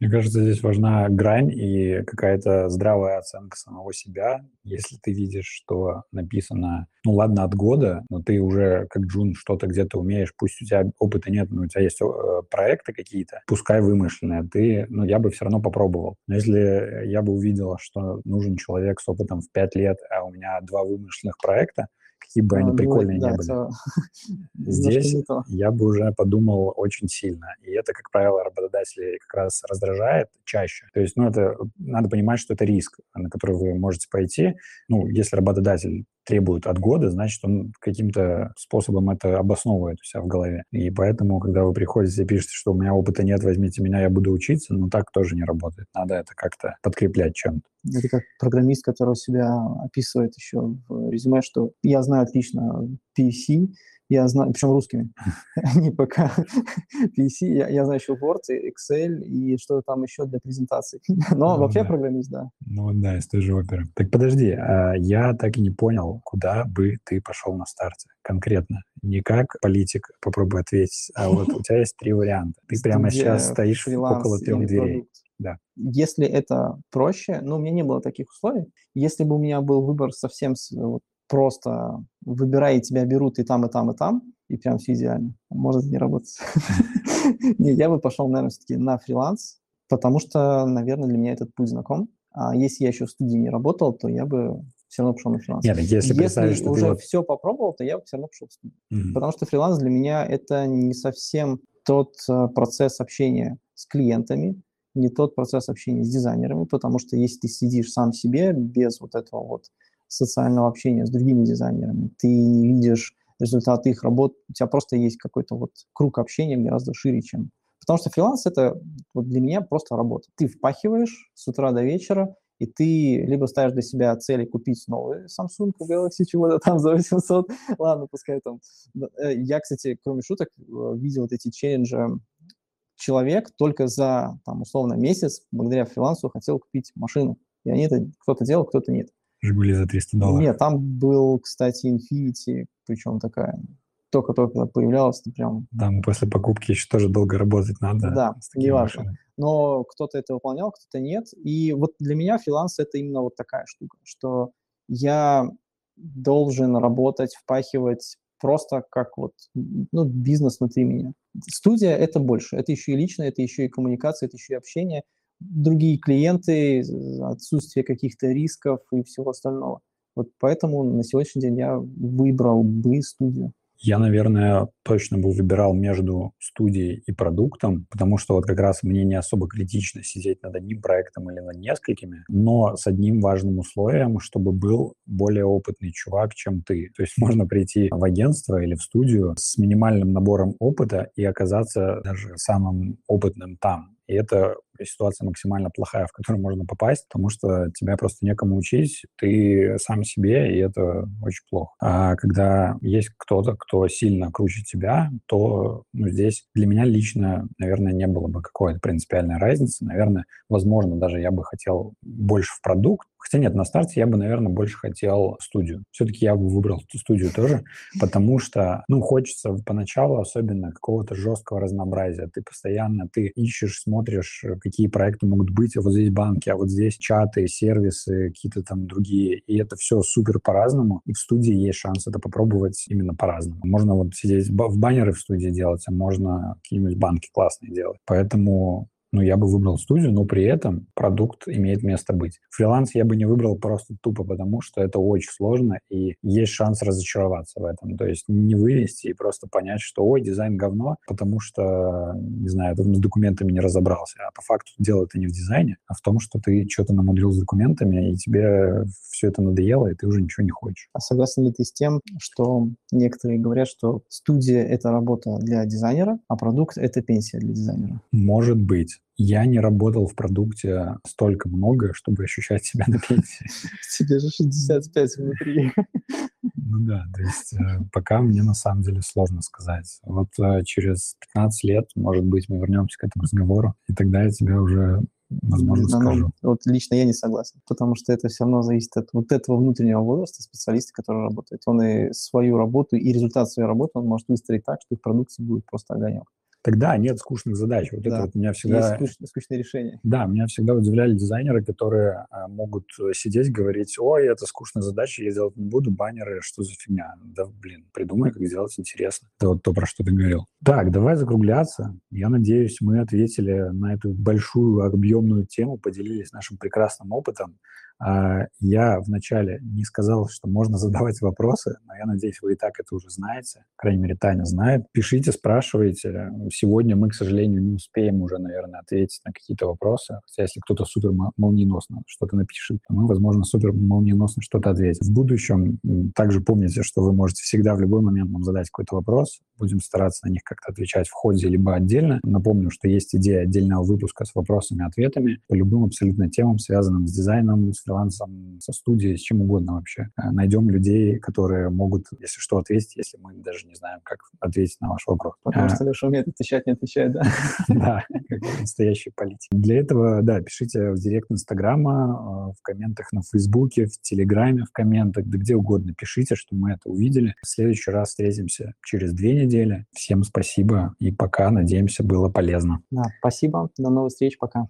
Мне кажется, здесь важна грань и какая-то здравая оценка самого себя. Если ты видишь, что написано, ну ладно, от года, но ты уже как Джун что-то где-то умеешь, пусть у тебя опыта нет, но у тебя есть э, проекты какие-то, пускай вымышленные, ты, ну я бы все равно попробовал. Но если я бы увидел, что нужен человек с опытом в 5 лет, а у меня два вымышленных проекта, какие бы они а, прикольные ну, не были. Здесь я бы уже подумал очень сильно. И это, как правило, работодателей как раз раздражает чаще. То есть, ну, это надо понимать, что это риск, на который вы можете пойти. Ну, если работодатель требует от года, значит, он каким-то способом это обосновывает у себя в голове. И поэтому, когда вы приходите и пишете, что у меня опыта нет, возьмите меня, я буду учиться, ну, так тоже не работает. Надо это как-то подкреплять чем-то. Это как программист, который себя описывает еще в резюме, что я знаю отлично PC, я знаю, причем русскими, не пока PC, я, я знаю еще Word, Excel и что там еще для презентаций. Но ну, вообще да. программист, да. Ну да, из той же оперы. Так подожди, а я так и не понял, куда бы ты пошел на старте конкретно. Не как политик, попробуй ответить, а вот у тебя есть три варианта. Ты прямо сейчас стоишь около трех дверей. Да. Если это проще, ну, у меня не было таких условий. Если бы у меня был выбор совсем вот, просто выбирай, и тебя берут и там, и там, и там, и прям все идеально. Может не работать. Не, я бы пошел, наверное, все-таки на фриланс, потому что, наверное, для меня этот путь знаком. А если я еще в студии не работал, то я бы все равно пошел на фриланс. Нет, если, если что уже вот... все попробовал, то я бы все равно пошел в студию. Mm-hmm. Потому что фриланс для меня это не совсем тот uh, процесс общения с клиентами, не тот процесс общения с дизайнерами, потому что если ты сидишь сам себе без вот этого вот социального общения с другими дизайнерами, ты не видишь результаты их работ, у тебя просто есть какой-то вот круг общения гораздо шире, чем... Потому что фриланс — это вот для меня просто работа. Ты впахиваешь с утра до вечера, и ты либо ставишь для себя цели купить новый Samsung Galaxy чего-то там за 800, ладно, пускай там. Э, я, кстати, кроме шуток, э, видел вот эти челленджи человек только за, там, условно, месяц, благодаря фрилансу, хотел купить машину. И они это кто-то делал, кто-то нет. Жигули за 300 долларов. Нет, там был, кстати, Infinity, причем такая только-только появлялась, ты прям... Там после покупки еще тоже долго работать надо. Да, не важно. Но кто-то это выполнял, кто-то нет. И вот для меня фриланс — это именно вот такая штука, что я должен работать, впахивать просто как вот ну, бизнес внутри меня. Студия — это больше. Это еще и личное, это еще и коммуникация, это еще и общение — другие клиенты, отсутствие каких-то рисков и всего остального. Вот поэтому на сегодняшний день я выбрал бы студию. Я, наверное, точно бы выбирал между студией и продуктом, потому что вот как раз мне не особо критично сидеть над одним проектом или над несколькими, но с одним важным условием, чтобы был более опытный чувак, чем ты. То есть можно прийти в агентство или в студию с минимальным набором опыта и оказаться даже самым опытным там. И это ситуация максимально плохая, в которую можно попасть, потому что тебя просто некому учить, ты сам себе, и это очень плохо. А когда есть кто-то, кто сильно круче тебя, то ну, здесь для меня лично, наверное, не было бы какой-то принципиальной разницы. Наверное, возможно, даже я бы хотел больше в продукт, Хотя нет, на старте я бы, наверное, больше хотел студию. Все-таки я бы выбрал эту студию тоже, потому что, ну, хочется поначалу особенно какого-то жесткого разнообразия. Ты постоянно, ты ищешь, смотришь, какие проекты могут быть, а вот здесь банки, а вот здесь чаты, сервисы, какие-то там другие. И это все супер по-разному. И в студии есть шанс это попробовать именно по-разному. Можно вот сидеть в баннеры в студии делать, а можно какие-нибудь банки классные делать. Поэтому ну, я бы выбрал студию, но при этом продукт имеет место быть. Фриланс я бы не выбрал просто тупо потому, что это очень сложно, и есть шанс разочароваться в этом. То есть не вывести и просто понять, что, ой, дизайн говно, потому что, не знаю, ты с документами не разобрался. А по факту дело это не в дизайне, а в том, что ты что-то намудрил с документами, и тебе все это надоело, и ты уже ничего не хочешь. А согласен ли ты с тем, что некоторые говорят, что студия — это работа для дизайнера, а продукт — это пенсия для дизайнера? Может быть. Я не работал в продукте столько много, чтобы ощущать себя на пенсии. Тебе же 65 внутри. Ну да, то есть э, пока мне на самом деле сложно сказать. Вот э, через 15 лет, может быть, мы вернемся к этому разговору, и тогда я тебе уже возможно, ну, скажу. Вот лично я не согласен, потому что это все равно зависит от вот этого внутреннего возраста специалиста, который работает. Он и свою работу, и результат своей работы он может выстроить так, что их продукция будет просто огонек тогда нет скучных задач. Вот да. это вот меня всегда... Есть скучные, скучные решения. Да, меня всегда удивляли дизайнеры, которые а, могут сидеть, говорить, ой, это скучная задача, я делать не буду, баннеры, что за фигня? Да, блин, придумай, как сделать интересно. Это вот то, про что ты говорил. Так, давай закругляться. Я надеюсь, мы ответили на эту большую объемную тему, поделились нашим прекрасным опытом. А, я вначале не сказал, что можно задавать вопросы, но я надеюсь, вы и так это уже знаете. По крайней мере, Таня знает. Пишите, спрашивайте. Сегодня мы, к сожалению, не успеем уже, наверное, ответить на какие-то вопросы. Хотя если кто-то супер молниеносно что-то напишет, то мы, возможно, супер молниеносно что-то ответим. В будущем также помните, что вы можете всегда в любой момент нам задать какой-то вопрос. Будем стараться на них как-то отвечать в ходе либо отдельно. Напомню, что есть идея отдельного выпуска с вопросами и ответами по любым абсолютно темам, связанным с дизайном, с фрилансом, со студией, с чем угодно вообще. Э, Найдем людей, которые могут, если что, ответить, если мы даже не знаем, как ответить на ваш вопрос. Потому что Леша умеет отвечать, не отвечает, да? Да, как настоящий политик. Для этого, да, пишите в директ Инстаграма, э, в комментах на Фейсбуке, в Телеграме, в комментах, да где угодно пишите, что мы это увидели. В следующий раз встретимся через две недели. Всем спасибо и пока, надеемся, было полезно. Да, спасибо. До новых встреч. Пока.